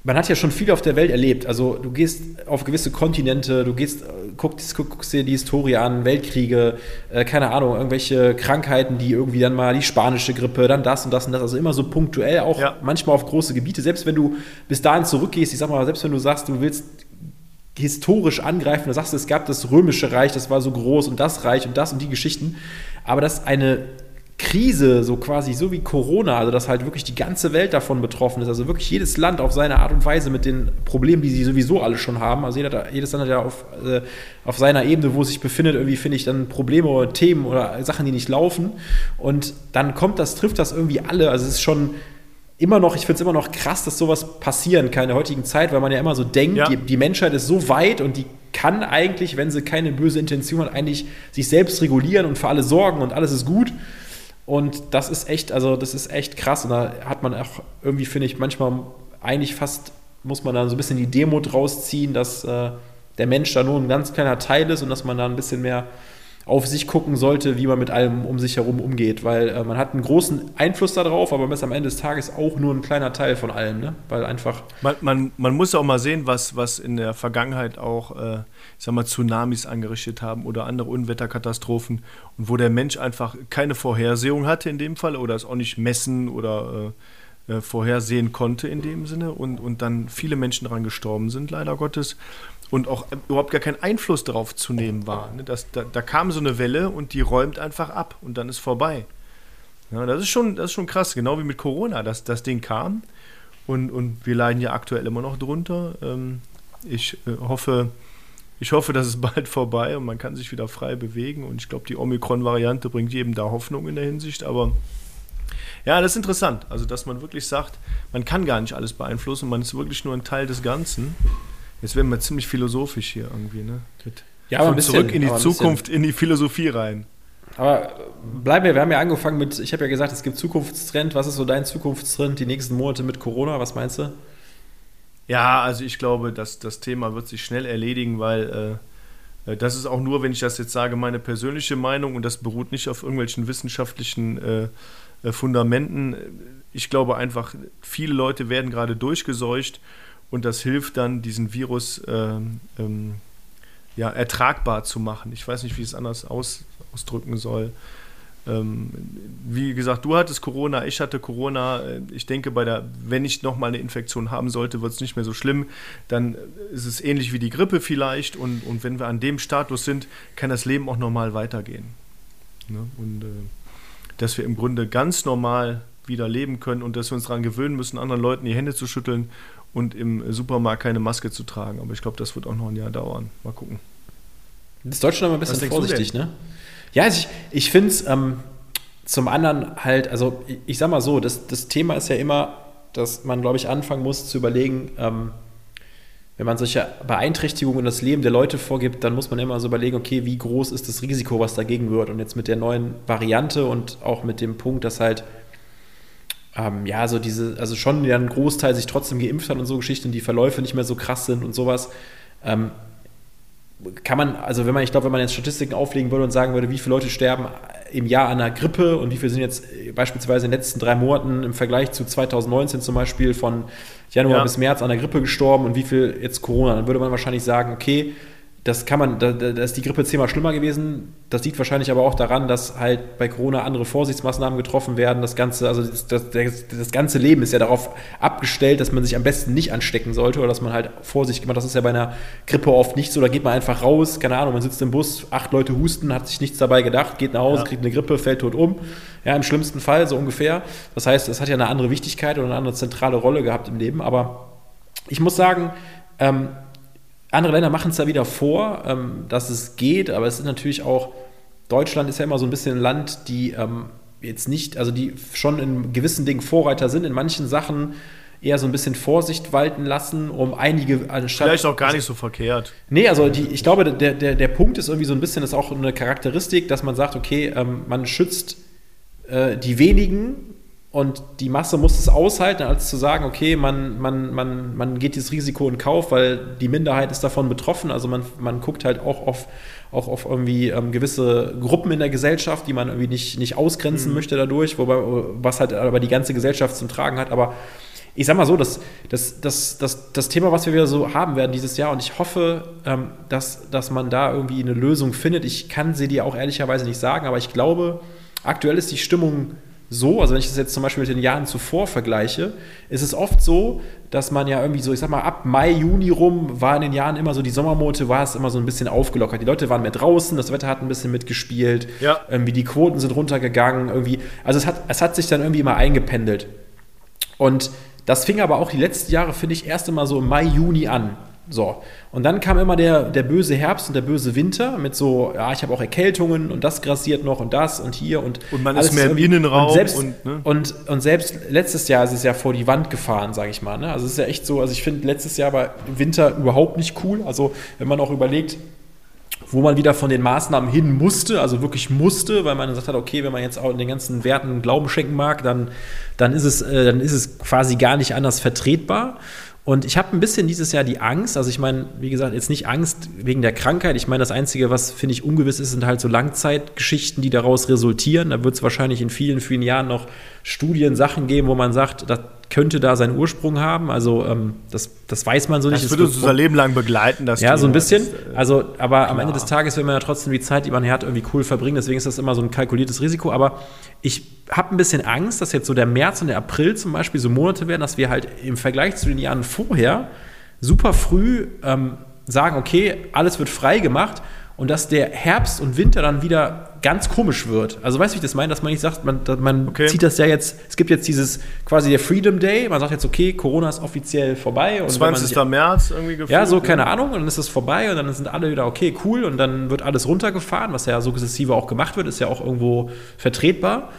man hat ja schon viel auf der Welt erlebt. Also du gehst auf gewisse Kontinente, du gehst, guckst, guckst dir die Historie an, Weltkriege, äh, keine Ahnung, irgendwelche Krankheiten, die irgendwie dann mal die spanische Grippe, dann das und das und das. Also immer so punktuell, auch Ja. manchmal auf große Gebiete. Selbst wenn du bis dahin zurückgehst, ich sag mal, selbst wenn du sagst, du willst historisch angreifen, du sagst, es gab das römische Reich, das war so groß und das Reich und das und die Geschichten, aber dass eine Krise, so quasi, so wie Corona, also dass halt wirklich die ganze Welt davon betroffen ist, also wirklich jedes Land auf seine Art und Weise mit den Problemen, die sie sowieso alle schon haben, also jeder, jedes Land hat ja auf, äh, auf seiner Ebene, wo es sich befindet, irgendwie finde ich dann Probleme oder Themen oder Sachen, die nicht laufen und dann kommt das, trifft das irgendwie alle, also es ist schon immer noch, ich finde es immer noch krass, dass sowas passieren kann in der heutigen Zeit, weil man ja immer so denkt, Ja. die, die Menschheit ist so weit und die kann eigentlich, wenn sie keine böse Intention hat, eigentlich sich selbst regulieren und für alle sorgen und alles ist gut. Und das ist echt, also das ist echt krass. Und da hat man auch irgendwie, finde ich, manchmal eigentlich fast, muss man da so ein bisschen die Demut rausziehen, dass äh, der Mensch da nur ein ganz kleiner Teil ist und dass man da ein bisschen mehr auf sich gucken sollte, wie man mit allem um sich herum umgeht. Weil äh, man hat einen großen Einfluss darauf, aber man ist am Ende des Tages auch nur ein kleiner Teil von allem. Ne? Weil einfach Man, man, man muss auch mal sehen, was, was in der Vergangenheit auch, äh, ich sag mal, Tsunamis angerichtet haben oder andere Unwetterkatastrophen und wo der Mensch einfach keine Vorhersehung hatte in dem Fall oder es auch nicht messen oder äh, äh, vorhersehen konnte in dem Sinne und, und dann viele Menschen daran gestorben sind, leider Gottes. Und auch überhaupt gar kein Einfluss darauf zu nehmen war. Ne? Das, da, da kam so eine Welle und die räumt einfach ab und dann ist vorbei. Ja, das, ist schon, das ist schon krass, genau wie mit Corona, dass das Ding kam und, und wir leiden ja aktuell immer noch drunter. Ähm, ich äh, hoffe, ich hoffe, dass es bald vorbei und man kann sich wieder frei bewegen. Und ich glaube, die Omikron-Variante bringt jedem da Hoffnung in der Hinsicht. Aber ja, das ist interessant. Also, dass man wirklich sagt, man kann gar nicht alles beeinflussen, man ist wirklich nur ein Teil des Ganzen. Jetzt werden wir ziemlich philosophisch hier irgendwie, ne? Mit Ja, aber ein von bisschen, zurück in die bisschen. Zukunft, in die Philosophie rein. Aber bleiben wir, wir haben ja angefangen mit, ich habe ja gesagt, es gibt Zukunftstrend. Was ist so dein Zukunftstrend die nächsten Monate mit Corona? Was meinst du? Ja, also ich glaube, dass das Thema wird sich schnell erledigen, weil äh, äh, das ist auch nur, wenn ich das jetzt sage, meine persönliche Meinung und das beruht nicht auf irgendwelchen wissenschaftlichen äh, äh, Fundamenten. Ich glaube einfach, viele Leute werden gerade durchgeseucht und das hilft dann, diesen Virus ähm, ähm, ja, ertragbar zu machen. Ich weiß nicht, wie ich es anders aus, ausdrücken soll. Ähm, wie gesagt, du hattest Corona, ich hatte Corona. Äh, Ich denke, bei der, wenn ich nochmal eine Infektion haben sollte, wird es nicht mehr so schlimm. Dann ist es ähnlich wie die Grippe vielleicht. Und, und wenn wir an dem Status sind, kann das Leben auch normal weitergehen. Ne? Und äh, dass wir im Grunde ganz normal wieder leben können und dass wir uns daran gewöhnen müssen, anderen Leuten die Hände zu schütteln und im Supermarkt keine Maske zu tragen. Aber ich glaube, das wird auch noch ein Jahr dauern. Mal gucken. Das ist Deutschland immer ein bisschen vorsichtig, ne? Ja, also ich, ich finde es ähm, zum anderen halt, also ich, ich sag mal so, das, das Thema ist ja immer, dass man, glaube ich, anfangen muss zu überlegen, ähm, wenn man solche Beeinträchtigungen in das Leben der Leute vorgibt, dann muss man immer so überlegen, okay, wie groß ist das Risiko, was dagegen wird? Und jetzt mit der neuen Variante und auch mit dem Punkt, dass halt ähm, ja, so diese, also schon ja ein Großteil sich trotzdem geimpft hat und so Geschichten, die Verläufe nicht mehr so krass sind und sowas. Ähm, kann man, also wenn man, ich glaube, wenn man jetzt Statistiken auflegen würde und sagen würde, wie viele Leute sterben im Jahr an einer Grippe und wie viele sind jetzt beispielsweise in den letzten drei Monaten im Vergleich zu 2019 zum Beispiel von Januar ja. bis März an der Grippe gestorben und wie viel jetzt Corona, dann würde man wahrscheinlich sagen, okay, das kann man, da, da ist die Grippe zehnmal schlimmer gewesen. Das liegt wahrscheinlich aber auch daran, dass halt bei Corona andere Vorsichtsmaßnahmen getroffen werden. Das ganze, also das, das, das, ganze Leben ist ja darauf abgestellt, dass man sich am besten nicht anstecken sollte oder dass man halt Vorsicht gemacht. Das ist ja bei einer Grippe oft nicht so. Da geht man einfach raus, keine Ahnung, man sitzt im Bus, acht Leute husten, hat sich nichts dabei gedacht, geht nach Hause, ja. kriegt eine Grippe, fällt tot um. Ja, im schlimmsten Fall so ungefähr. Das heißt, es hat ja eine andere Wichtigkeit oder eine andere zentrale Rolle gehabt im Leben. Aber ich muss sagen, ähm, andere Länder machen es da wieder vor, ähm, dass es geht, aber es ist natürlich auch, Deutschland ist ja immer so ein bisschen ein Land, die ähm, jetzt nicht, also die schon in gewissen Dingen Vorreiter sind, in manchen Sachen eher so ein bisschen Vorsicht walten lassen, um einige anstatt. Vielleicht auch gar nicht so verkehrt. Nee, also die, ich glaube, der, der, der Punkt ist irgendwie so ein bisschen, das ist auch eine Charakteristik, dass man sagt, okay, ähm, man schützt äh, die wenigen und die Masse muss es aushalten, als zu sagen, okay, man, man, man, man geht dieses Risiko in Kauf, weil die Minderheit ist davon betroffen. Also man, man guckt halt auch auf, auch auf irgendwie ähm, gewisse Gruppen in der Gesellschaft, die man irgendwie nicht, nicht ausgrenzen mhm. möchte dadurch, wobei, was halt aber die ganze Gesellschaft zum Tragen hat. Aber ich sag mal so, das, das, das, das, das Thema, was wir wieder so haben werden dieses Jahr, und ich hoffe, ähm, dass, dass man da irgendwie eine Lösung findet. Ich kann sie dir auch ehrlicherweise nicht sagen, aber ich glaube, aktuell ist die Stimmung so, also wenn ich das jetzt zum Beispiel mit den Jahren zuvor vergleiche, ist es oft so, dass man ja irgendwie so, ich sag mal, ab Mai, Juni rum war in den Jahren immer so, die Sommermonate war es immer so ein bisschen aufgelockert. Die Leute waren mehr draußen, das Wetter hat ein bisschen mitgespielt, ja. irgendwie die Quoten sind runtergegangen, irgendwie, also es hat, es hat sich dann irgendwie immer eingependelt. Und das fing aber auch die letzten Jahre, finde ich, erst immer so im Mai, Juni an. So. Und dann kam immer der, der böse Herbst und der böse Winter mit so, ja, ich habe auch Erkältungen und das grassiert noch und das und hier und. Und man ist mehr im Innenraum. Und selbst, und, ne? und, und, selbst letztes Jahr ist es ja vor die Wand gefahren, sage ich mal. Ne? Also es ist ja echt so, also ich finde letztes Jahr war Winter überhaupt nicht cool. Also wenn man auch überlegt, wo man wieder von den Maßnahmen hin musste, also wirklich musste, weil man gesagt hat, okay, wenn man jetzt auch in den ganzen Werten Glauben schenken mag, dann, dann, ist, es, äh, dann ist es quasi gar nicht anders vertretbar. Und ich habe ein bisschen dieses Jahr die Angst, also ich meine, wie gesagt, jetzt nicht Angst wegen der Krankheit. Ich meine, das Einzige, was finde ich ungewiss ist, sind halt so Langzeitgeschichten, die daraus resultieren. Da wird es wahrscheinlich in vielen, vielen Jahren noch Studien, Sachen geben, wo man sagt, das könnte da seinen Ursprung haben. Also ähm, das, das weiß man so nicht. Das würde uns unser Leben lang begleiten. Das ja, so ein bisschen. Äh, also, aber klar. am Ende des Tages will man ja trotzdem die Zeit, die man hat, irgendwie cool verbringen. Deswegen ist das immer so ein kalkuliertes Risiko. Aber ich habe ein bisschen Angst, dass jetzt so der März und der April zum Beispiel so Monate werden, dass wir halt im Vergleich zu den Jahren vorher super früh ähm, sagen, okay, alles wird frei gemacht und dass der Herbst und Winter dann wieder ganz komisch wird. Also weißt du, wie ich das meine? Dass man nicht sagt, man, man okay. zieht das ja jetzt, es gibt jetzt dieses quasi der Freedom Day, man sagt jetzt, okay, Corona ist offiziell vorbei. Und 20. Sich, März irgendwie gefühlt. Ja, so, keine Ahnung, und dann ist es vorbei und dann sind alle wieder, okay, cool, und dann wird alles runtergefahren, was ja sukzessive auch gemacht wird, ist ja auch irgendwo vertretbar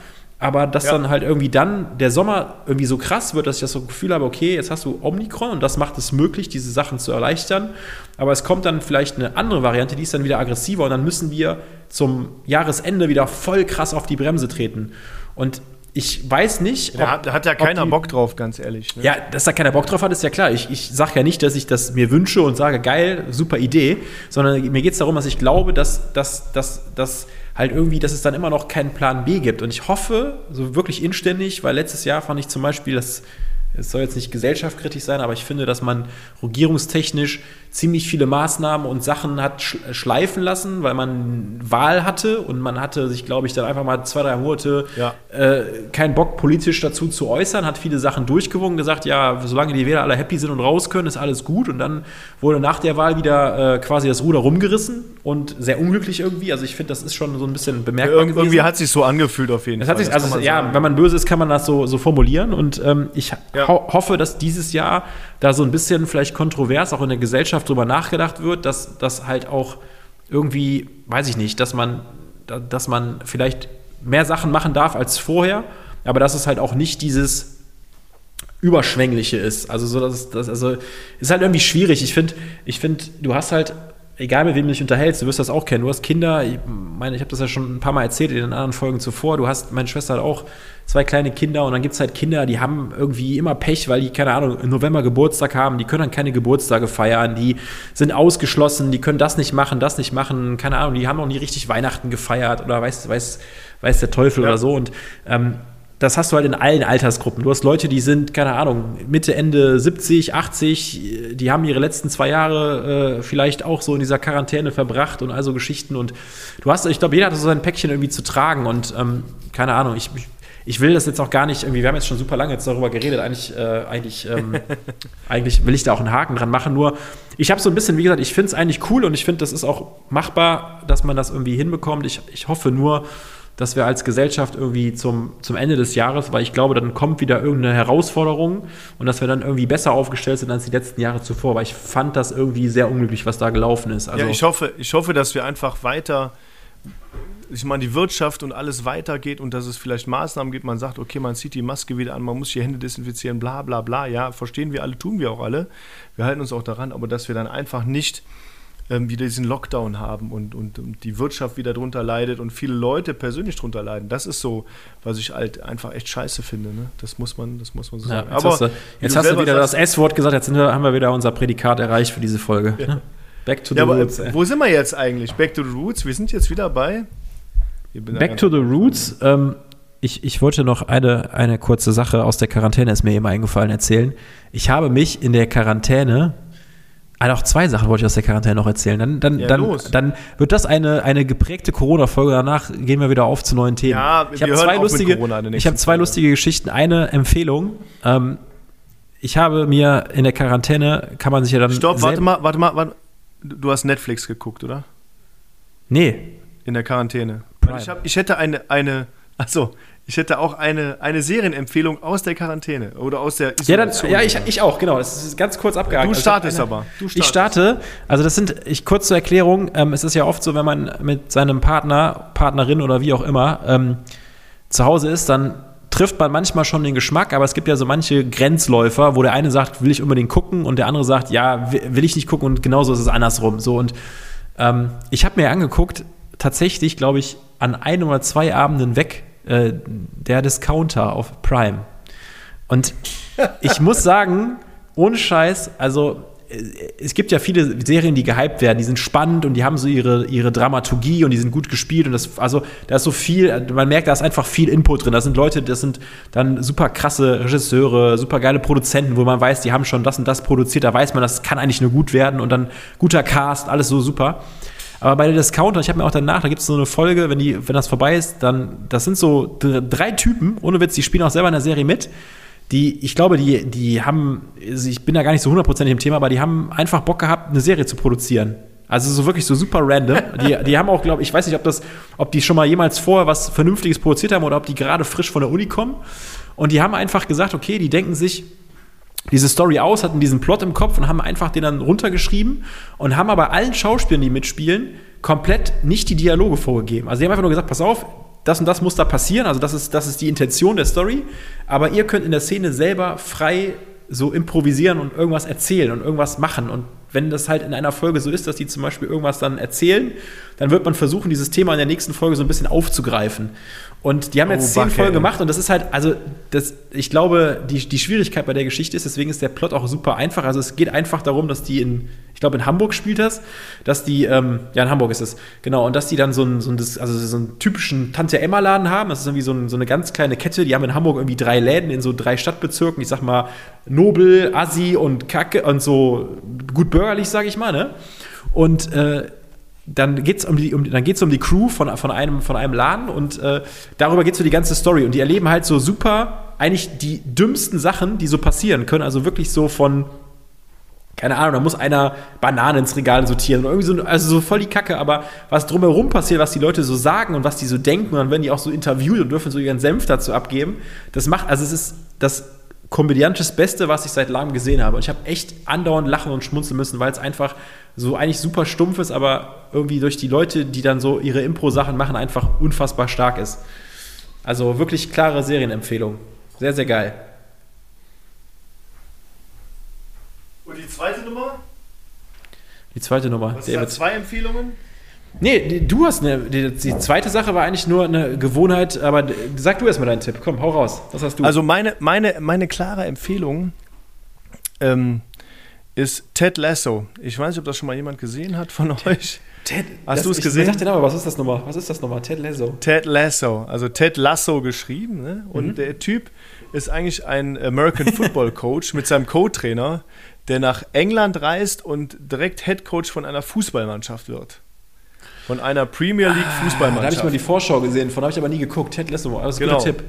aber dass ja. dann halt irgendwie dann der Sommer irgendwie so krass wird, dass ich das so Gefühl habe, okay, jetzt hast du Omikron und das macht es möglich, diese Sachen zu erleichtern. Aber es kommt dann vielleicht eine andere Variante, die ist dann wieder aggressiver und dann müssen wir zum Jahresende wieder voll krass auf die Bremse treten. Und ich weiß nicht. Ob, da hat, hat ja keiner die, Bock drauf, ganz ehrlich. Ne? Ja, dass da keiner Bock drauf hat, ist ja klar. Ich, ich sage ja nicht, dass ich das mir wünsche und sage, geil, super Idee, sondern mir geht es darum, dass ich glaube, dass, dass, dass, dass halt irgendwie, dass es dann immer noch keinen Plan B gibt. Und ich hoffe, so wirklich inständig, weil letztes Jahr fand ich zum Beispiel, das es soll jetzt nicht gesellschaftskritisch sein, aber ich finde, dass man regierungstechnisch ziemlich viele Maßnahmen und Sachen hat schleifen lassen, weil man Wahl hatte und man hatte sich, glaube ich, dann einfach mal zwei, drei Monate ja. äh, keinen Bock politisch dazu zu äußern, hat viele Sachen durchgewungen, gesagt, ja, solange die Wähler alle happy sind und raus können, ist alles gut. Und dann wurde nach der Wahl wieder äh, quasi das Ruder rumgerissen und sehr unglücklich irgendwie. Also ich finde, das ist schon so ein bisschen bemerkbar. Ja, irgendwie hat sich so angefühlt auf jeden das Fall. Sich, also ja, wenn man böse ist, kann man das so, so formulieren. Und ähm, ich ja. Ho hoffe, dass dieses Jahr da so ein bisschen vielleicht kontrovers auch in der Gesellschaft drüber nachgedacht wird, dass das halt auch irgendwie, weiß ich nicht, dass man, dass man vielleicht mehr Sachen machen darf als vorher, aber dass es halt auch nicht dieses Überschwängliche ist. Also so, dass das, also ist halt irgendwie schwierig. Ich finde, ich finde, du hast halt egal mit wem du dich unterhältst, du wirst das auch kennen. Du hast Kinder, ich meine, ich habe das ja schon ein paar Mal erzählt in den anderen Folgen zuvor. Du hast, meine Schwester hat auch zwei kleine Kinder und dann gibt es halt Kinder, die haben irgendwie immer Pech, weil die, keine Ahnung, im November Geburtstag haben, die können dann keine Geburtstage feiern, die sind ausgeschlossen, die können das nicht machen, das nicht machen, keine Ahnung, die haben noch nie richtig Weihnachten gefeiert oder weiß, weiß, weiß der Teufel ja. oder so. Und ähm, das hast du halt in allen Altersgruppen. Du hast Leute, die sind, keine Ahnung, Mitte, Ende 70, 80, die haben ihre letzten zwei Jahre äh, vielleicht auch so in dieser Quarantäne verbracht und also Geschichten. Und du hast, ich glaube, jeder hat so sein Päckchen irgendwie zu tragen und ähm, keine Ahnung, ich, ich will das jetzt auch gar nicht, irgendwie, wir haben jetzt schon super lange jetzt darüber geredet, eigentlich, äh, eigentlich, ähm, eigentlich will ich da auch einen Haken dran machen, nur ich habe so ein bisschen, wie gesagt, ich finde es eigentlich cool und ich finde, das ist auch machbar, dass man das irgendwie hinbekommt. Ich, ich hoffe nur, dass wir als Gesellschaft irgendwie zum, zum Ende des Jahres, weil ich glaube, dann kommt wieder irgendeine Herausforderung und dass wir dann irgendwie besser aufgestellt sind als die letzten Jahre zuvor, weil ich fand das irgendwie sehr unglücklich, was da gelaufen ist. Also ja, ich hoffe, ich hoffe, dass wir einfach weiter ich meine, die Wirtschaft und alles weitergeht und dass es vielleicht Maßnahmen gibt, man sagt, okay, man zieht die Maske wieder an, man muss die Hände desinfizieren, bla bla bla, ja, verstehen wir alle, tun wir auch alle. Wir halten uns auch daran, aber dass wir dann einfach nicht ähm, wieder diesen Lockdown haben und, und, und, die Wirtschaft wieder drunter leidet und viele Leute persönlich drunter leiden. Das ist so, was ich halt einfach echt scheiße finde. Ne? Das muss man, das muss man so ja, sagen. Jetzt Aber hast du, jetzt hast du wieder das S-Wort gesagt, jetzt wir, haben wir wieder unser Prädikat erreicht für diese Folge. Ja. Ne? Back to the ja, Roots. Ey. Wo sind wir jetzt eigentlich? Back to the Roots? Wir sind jetzt wieder bei. Back to the Roots. Ähm, ich, ich wollte noch eine, eine kurze Sache aus der Quarantäne, ist mir eben eingefallen, erzählen. Ich habe mich in der Quarantäne also auch zwei Sachen wollte ich aus der Quarantäne noch erzählen. Dann, dann, ja, dann, dann wird das eine, eine geprägte Corona-Folge. Danach gehen wir wieder auf zu neuen Themen. Ja, ich habe zwei, lustige, ich hab zwei lustige Geschichten. Eine Empfehlung. Ähm, ich habe mir in der Quarantäne, kann man sich ja dann. Stopp, warte mal, warte mal, warte. Du hast Netflix geguckt, oder? Nee. In der Quarantäne. Ich, hab, ich hätte eine, eine, achso, ich hätte auch eine, eine Serienempfehlung aus der Quarantäne oder aus der Isolation. Ja, dann, ja ich, ich auch, genau. Das ist ganz kurz abgehakt. Du also startest also aber. Du startest. Ich starte. Also das sind, ich kurz zur Erklärung, ähm, es ist ja oft so, wenn man mit seinem Partner, Partnerin oder wie auch immer ähm, zu Hause ist, dann trifft man manchmal schon den Geschmack, aber es gibt ja so manche Grenzläufer, wo der eine sagt, will ich unbedingt gucken und der andere sagt, ja, will ich nicht gucken und genauso ist es andersrum. So und ähm, ich habe mir angeguckt, tatsächlich, glaube ich, an ein oder zwei Abenden weg äh, der Discounter auf Prime. Und ich muss sagen, ohne Scheiß, also äh, es gibt ja viele Serien, die gehypt werden, die sind spannend und die haben so ihre, ihre Dramaturgie und die sind gut gespielt und das, also da ist so viel, man merkt, da ist einfach viel Input drin. Das sind Leute, das sind dann super krasse Regisseure, super geile Produzenten, wo man weiß, die haben schon das und das produziert, da weiß man, das kann eigentlich nur gut werden und dann guter Cast, alles so super. Aber bei der Discounter, ich habe mir auch danach, da gibt es so eine Folge, wenn, die, wenn das vorbei ist, dann, das sind so drei Typen, ohne Witz, die spielen auch selber in der Serie mit. Die, ich glaube, die, die haben, also ich bin da gar nicht so hundertprozentig im Thema, aber die haben einfach Bock gehabt, eine Serie zu produzieren. Also so wirklich so super random. Die, die haben auch, glaube ich, weiß nicht, ob das, ob die schon mal jemals vorher was Vernünftiges produziert haben oder ob die gerade frisch von der Uni kommen. Und die haben einfach gesagt, okay, die denken sich, diese Story aus, hatten diesen Plot im Kopf und haben einfach den dann runtergeschrieben und haben aber allen Schauspielern, die mitspielen, komplett nicht die Dialoge vorgegeben. Also die haben einfach nur gesagt, pass auf, das und das muss da passieren, also das ist, das ist die Intention der Story, aber ihr könnt in der Szene selber frei so improvisieren und irgendwas erzählen und irgendwas machen und wenn das halt in einer Folge so ist, dass die zum Beispiel irgendwas dann erzählen, dann wird man versuchen, dieses Thema in der nächsten Folge so ein bisschen aufzugreifen. Und die haben jetzt oh, zehn Folgen gemacht und das ist halt, also das, ich glaube, die, die Schwierigkeit bei der Geschichte ist, deswegen ist der Plot auch super einfach. Also es geht einfach darum, dass die in, ich glaube in Hamburg spielt das, dass die, ähm, ja in Hamburg ist es, genau, und dass die dann so einen, so einen, also so einen typischen Tante-Emma-Laden haben. Das ist irgendwie so, ein, so, eine ganz kleine Kette, die haben in Hamburg irgendwie drei Läden in so drei Stadtbezirken, ich sag mal Nobel, Assi und Kacke und so gut bürgerlich, sag ich mal, ne? Und äh, dann geht es um die, um, dann geht's um die Crew von, von, einem, von einem Laden und äh, darüber geht so die ganze Story. Und die erleben halt so super, eigentlich die dümmsten Sachen, die so passieren können. Also wirklich so von, keine Ahnung, da muss einer Bananen ins Regal sortieren. irgendwie so, also so voll die Kacke, aber was drumherum passiert, was die Leute so sagen und was die so denken, und dann werden die auch so interviewt und dürfen so ihren Senf dazu abgeben. Das macht, also es ist das komödiantisch Beste, was ich seit langem gesehen habe. Und ich habe echt andauernd lachen und schmunzeln müssen, weil es einfach so eigentlich super stumpf ist, aber irgendwie durch die Leute, die dann so ihre Impro-Sachen machen, einfach unfassbar stark ist. Also wirklich klare Serienempfehlung. Sehr, sehr geil. Und die zweite Nummer? Die zweite Nummer. Was David. zwei Empfehlungen? Nee, die, du hast eine. Die, die, zweite Sache war eigentlich nur eine Gewohnheit, aber sag du erstmal deinen Tipp. Komm, hau raus. Was hast du? Also meine, meine, meine klare Empfehlung ähm, ist Ted Lasso. Ich weiß nicht, ob das schon mal jemand gesehen hat von euch. Ted, Hast du es gesehen? Ich sag dir was ist das nochmal? Was ist das nochmal? Ted Lasso. Ted Lasso, also Ted Lasso geschrieben. Ne? Und mhm. der Typ ist eigentlich ein American Football Coach mit seinem Co-Trainer, der nach England reist und direkt Head Coach von einer Fußballmannschaft wird. Von einer Premier League ah, Fußballmannschaft. Da habe ich mal die Vorschau gesehen, von habe ich aber nie geguckt. Ted Lasso, das ist ein genau. guter Tipp.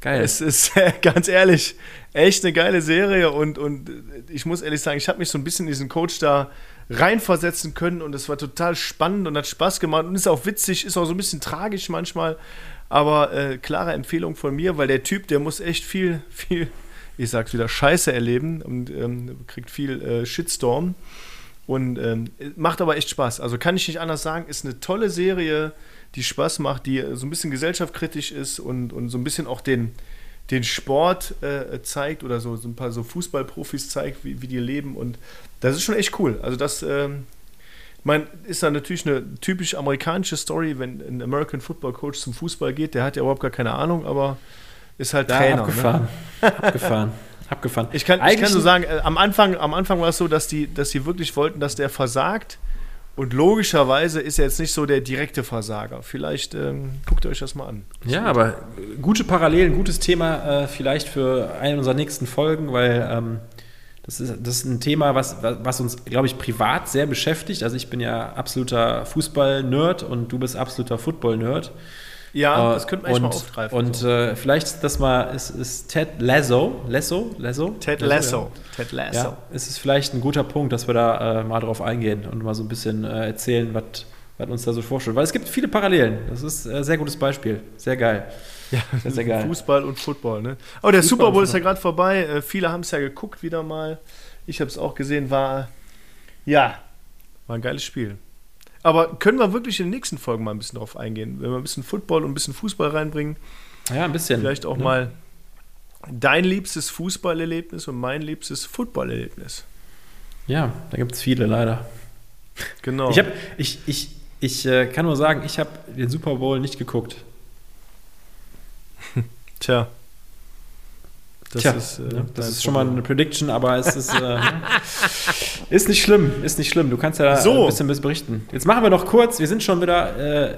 Geil. Es ist ganz ehrlich echt eine geile Serie und, und ich muss ehrlich sagen, ich habe mich so ein bisschen in diesen Coach da reinversetzen können und es war total spannend und hat Spaß gemacht und ist auch witzig, ist auch so ein bisschen tragisch manchmal, aber äh, klare Empfehlung von mir, weil der Typ, der muss echt viel, viel, ich sag's wieder, Scheiße erleben und ähm, kriegt viel äh, Shitstorm und ähm, macht aber echt Spaß. Also kann ich nicht anders sagen, ist eine tolle Serie, die Spaß macht, die so ein bisschen gesellschaftskritisch ist und, und so ein bisschen auch den, den Sport äh, zeigt oder so, so ein paar so Fußballprofis zeigt, wie, wie die leben. Und das ist schon echt cool. Also das ähm, mein, ist dann natürlich eine typisch amerikanische Story, wenn ein American Football Coach zum Fußball geht, der hat ja überhaupt gar keine Ahnung, aber ist halt ja, Trainer. Abgefahren. Ne? abgefahren. Abgefahren. Ich kann, ich kann so sagen, äh, am Anfang, am Anfang war es so, dass die, dass die wirklich wollten, dass der versagt und logischerweise ist er jetzt nicht so der direkte Versager. Vielleicht ähm, guckt ihr euch das mal an. Das ja, aber gute Parallelen, gutes Thema äh, vielleicht für eine unserer nächsten Folgen, weil ähm, das, ist, das ist ein Thema, was, was uns, glaube ich, privat sehr beschäftigt. Also ich bin ja absoluter Fußball-Nerd und du bist absoluter Football-Nerd. Ja, äh, das könnte man echt mal aufgreifen. Und so. äh, vielleicht das mal ist, ist Ted Lasso, Lasso, Lasso? Ted Lasso. Ja. Ted Lasso. Ja, ist es vielleicht ein guter Punkt, dass wir da äh, mal drauf eingehen und mal so ein bisschen äh, erzählen, was uns da so vorstellt. Weil es gibt viele Parallelen. Das ist ein sehr gutes Beispiel. Sehr geil. Ja, sehr, sehr geil. Fußball und Football, ne? Oh, der Fußball Super Bowl ist ja gerade vorbei. Äh, viele haben es ja geguckt wieder mal. Ich habe es auch gesehen. War, ja, war ein geiles Spiel. Aber können wir wirklich in den nächsten Folgen mal ein bisschen drauf eingehen? Wenn wir ein bisschen Football und ein bisschen Fußball reinbringen. Ja, ein bisschen. Vielleicht auch ne? mal dein liebstes Fußballerlebnis und mein liebstes Footballerlebnis. Ja, da gibt es viele leider. Genau. Ich, hab, ich, ich, ich äh, kann nur sagen, ich habe den Super Bowl nicht geguckt. Tja. Das Tja, ist, äh, ne, das ist schon mal eine Prediction, aber es ist, äh, ist nicht schlimm, ist nicht schlimm. Du kannst ja so. ein bisschen berichten. Jetzt machen wir noch kurz, wir sind schon wieder, äh,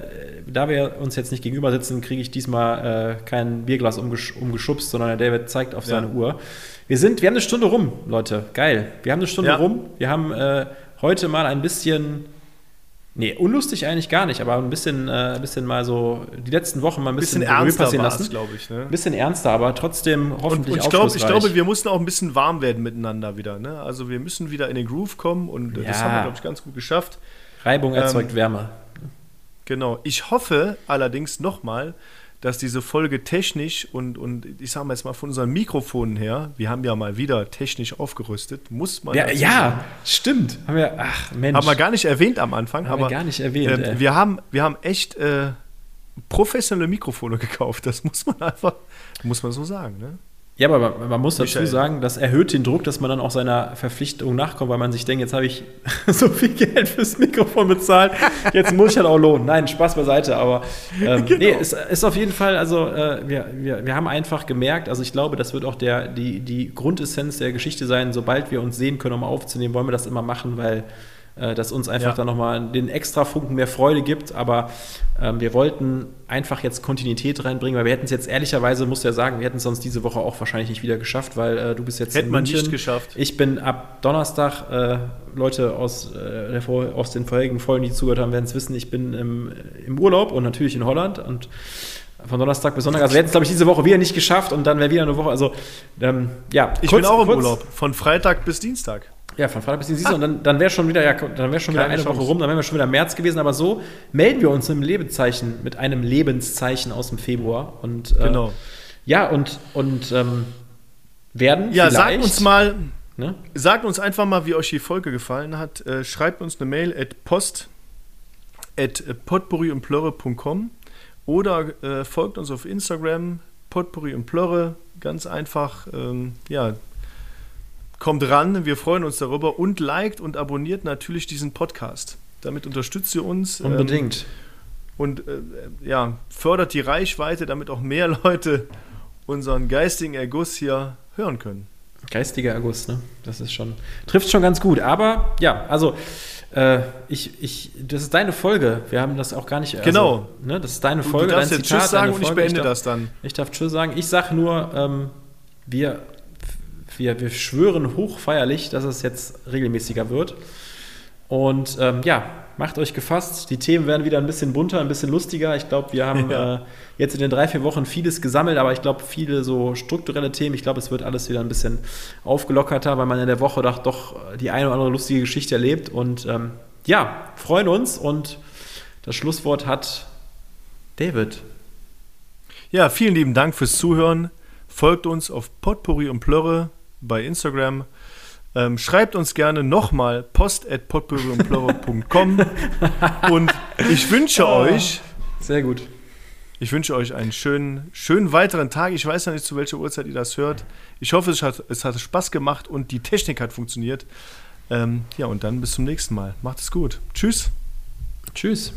da wir uns jetzt nicht gegenüber sitzen, kriege ich diesmal äh, kein Bierglas umgesch umgeschubst, sondern der David zeigt auf seine ja. Uhr. Wir sind, wir haben eine Stunde rum, Leute. Geil. Wir haben eine Stunde ja. rum. Wir haben äh, heute mal ein bisschen Nee, unlustig eigentlich gar nicht, aber ein bisschen, äh, ein bisschen mal so die letzten Wochen mal ein bisschen, bisschen ernster passieren lassen. glaube ich. Ne? Ein bisschen ernster, aber trotzdem hoffentlich und, und ich, glaub, ich glaube, wir mussten auch ein bisschen warm werden miteinander wieder. Ne? Also wir müssen wieder in den Groove kommen und ja. das haben wir, glaube ich, ganz gut geschafft. Reibung erzeugt ähm, Wärme. Genau. Ich hoffe allerdings nochmal, dass diese Folge technisch und, und ich sage mal jetzt mal von unseren Mikrofonen her, wir haben ja mal wieder technisch aufgerüstet, muss man. Ja, ja stimmt. Haben wir, ach Mensch. Haben wir gar nicht erwähnt am Anfang. Haben aber, wir gar nicht erwähnt. Äh, wir, haben, wir haben echt äh, professionelle Mikrofone gekauft. Das muss man einfach, muss man so sagen. Ne? Ja, aber man, man muss dazu sagen, das erhöht den Druck, dass man dann auch seiner Verpflichtung nachkommt, weil man sich denkt, jetzt habe ich so viel Geld fürs Mikrofon bezahlt, jetzt muss ich halt auch lohnen. Nein, Spaß beiseite, aber ähm, genau. nee, es ist auf jeden Fall, also äh, wir, wir, wir haben einfach gemerkt, also ich glaube, das wird auch der, die, die Grundessenz der Geschichte sein, sobald wir uns sehen können, um aufzunehmen, wollen wir das immer machen, weil äh, das uns einfach ja. dann nochmal den extra Funken mehr Freude gibt. Aber ähm, wir wollten einfach jetzt Kontinuität reinbringen, weil wir hätten es jetzt ehrlicherweise, muss ja sagen, wir hätten es sonst diese Woche auch wahrscheinlich nicht wieder geschafft, weil äh, du bist jetzt Hätte in München. man nicht geschafft. Ich bin ab Donnerstag, äh, Leute aus, äh, aus den vorherigen Folgen, die zugehört haben, werden es wissen, ich bin im, im Urlaub und natürlich in Holland und von Donnerstag bis Sonntag. Also wir hätten es, glaube ich, diese Woche wieder nicht geschafft und dann wäre wieder eine Woche. Also, ähm, ja. Ich kurz, bin auch im kurz, Urlaub. Von Freitag bis Dienstag. Ja, von Freitag bis Dienstag. Ah. Und dann, dann wäre schon wieder, ja, dann wäre schon wieder eine Chance. Woche rum, dann wären wir schon wieder März gewesen. Aber so melden wir uns im Lebenszeichen, mit einem Lebenszeichen aus dem Februar. Und, äh, genau. Ja, und, und ähm, werden. Ja, sagt uns mal, ne? sagt uns einfach mal, wie euch die Folge gefallen hat. Äh, schreibt uns eine Mail at post at potpourri und plörre.com oder äh, folgt uns auf Instagram, potpourri und plörre. Ganz einfach, ähm, ja, kommt ran, wir freuen uns darüber und liked und abonniert natürlich diesen Podcast. Damit unterstützt ihr uns. Ähm, Unbedingt. Ähm, und äh, ja, fördert die Reichweite, damit auch mehr Leute unseren geistigen Erguss hier hören können. Geistiger Erguss, ne? Das ist schon, trifft schon ganz gut. Aber ja, also äh, ich, ich, das ist deine Folge. Wir haben das auch gar nicht. Also, genau. Ne, das ist deine Folge. Du darfst dein jetzt Zitat, Tschüss sagen und ich beende ich darf, das dann. Ich darf Tschüss sagen. Ich sage nur, ähm, wir, wir, wir schwören hochfeierlich, dass es jetzt regelmäßiger wird. Und ähm, ja, macht euch gefasst. Die Themen werden wieder ein bisschen bunter, ein bisschen lustiger. Ich glaube, wir haben ja. äh, jetzt in den drei, vier Wochen vieles gesammelt, aber ich glaube, viele so strukturelle Themen. Ich glaube, es wird alles wieder ein bisschen aufgelockerter, weil man in der Woche doch, doch die eine oder andere lustige Geschichte erlebt. Und ähm, ja, freuen uns. Und das Schlusswort hat David. Ja, vielen lieben Dank fürs Zuhören. Folgt uns auf Potpourri und Plörre bei Instagram. Ähm, schreibt uns gerne nochmal post at potpourriundplörre.com und ich wünsche oh, euch. Sehr gut. Ich wünsche euch einen schönen, schönen weiteren Tag. Ich weiß ja nicht, zu welcher Uhrzeit ihr das hört. Ich hoffe, es hat, es hat Spaß gemacht und die Technik hat funktioniert. Ähm, ja, und dann bis zum nächsten Mal. Macht es gut. Tschüss. Tschüss.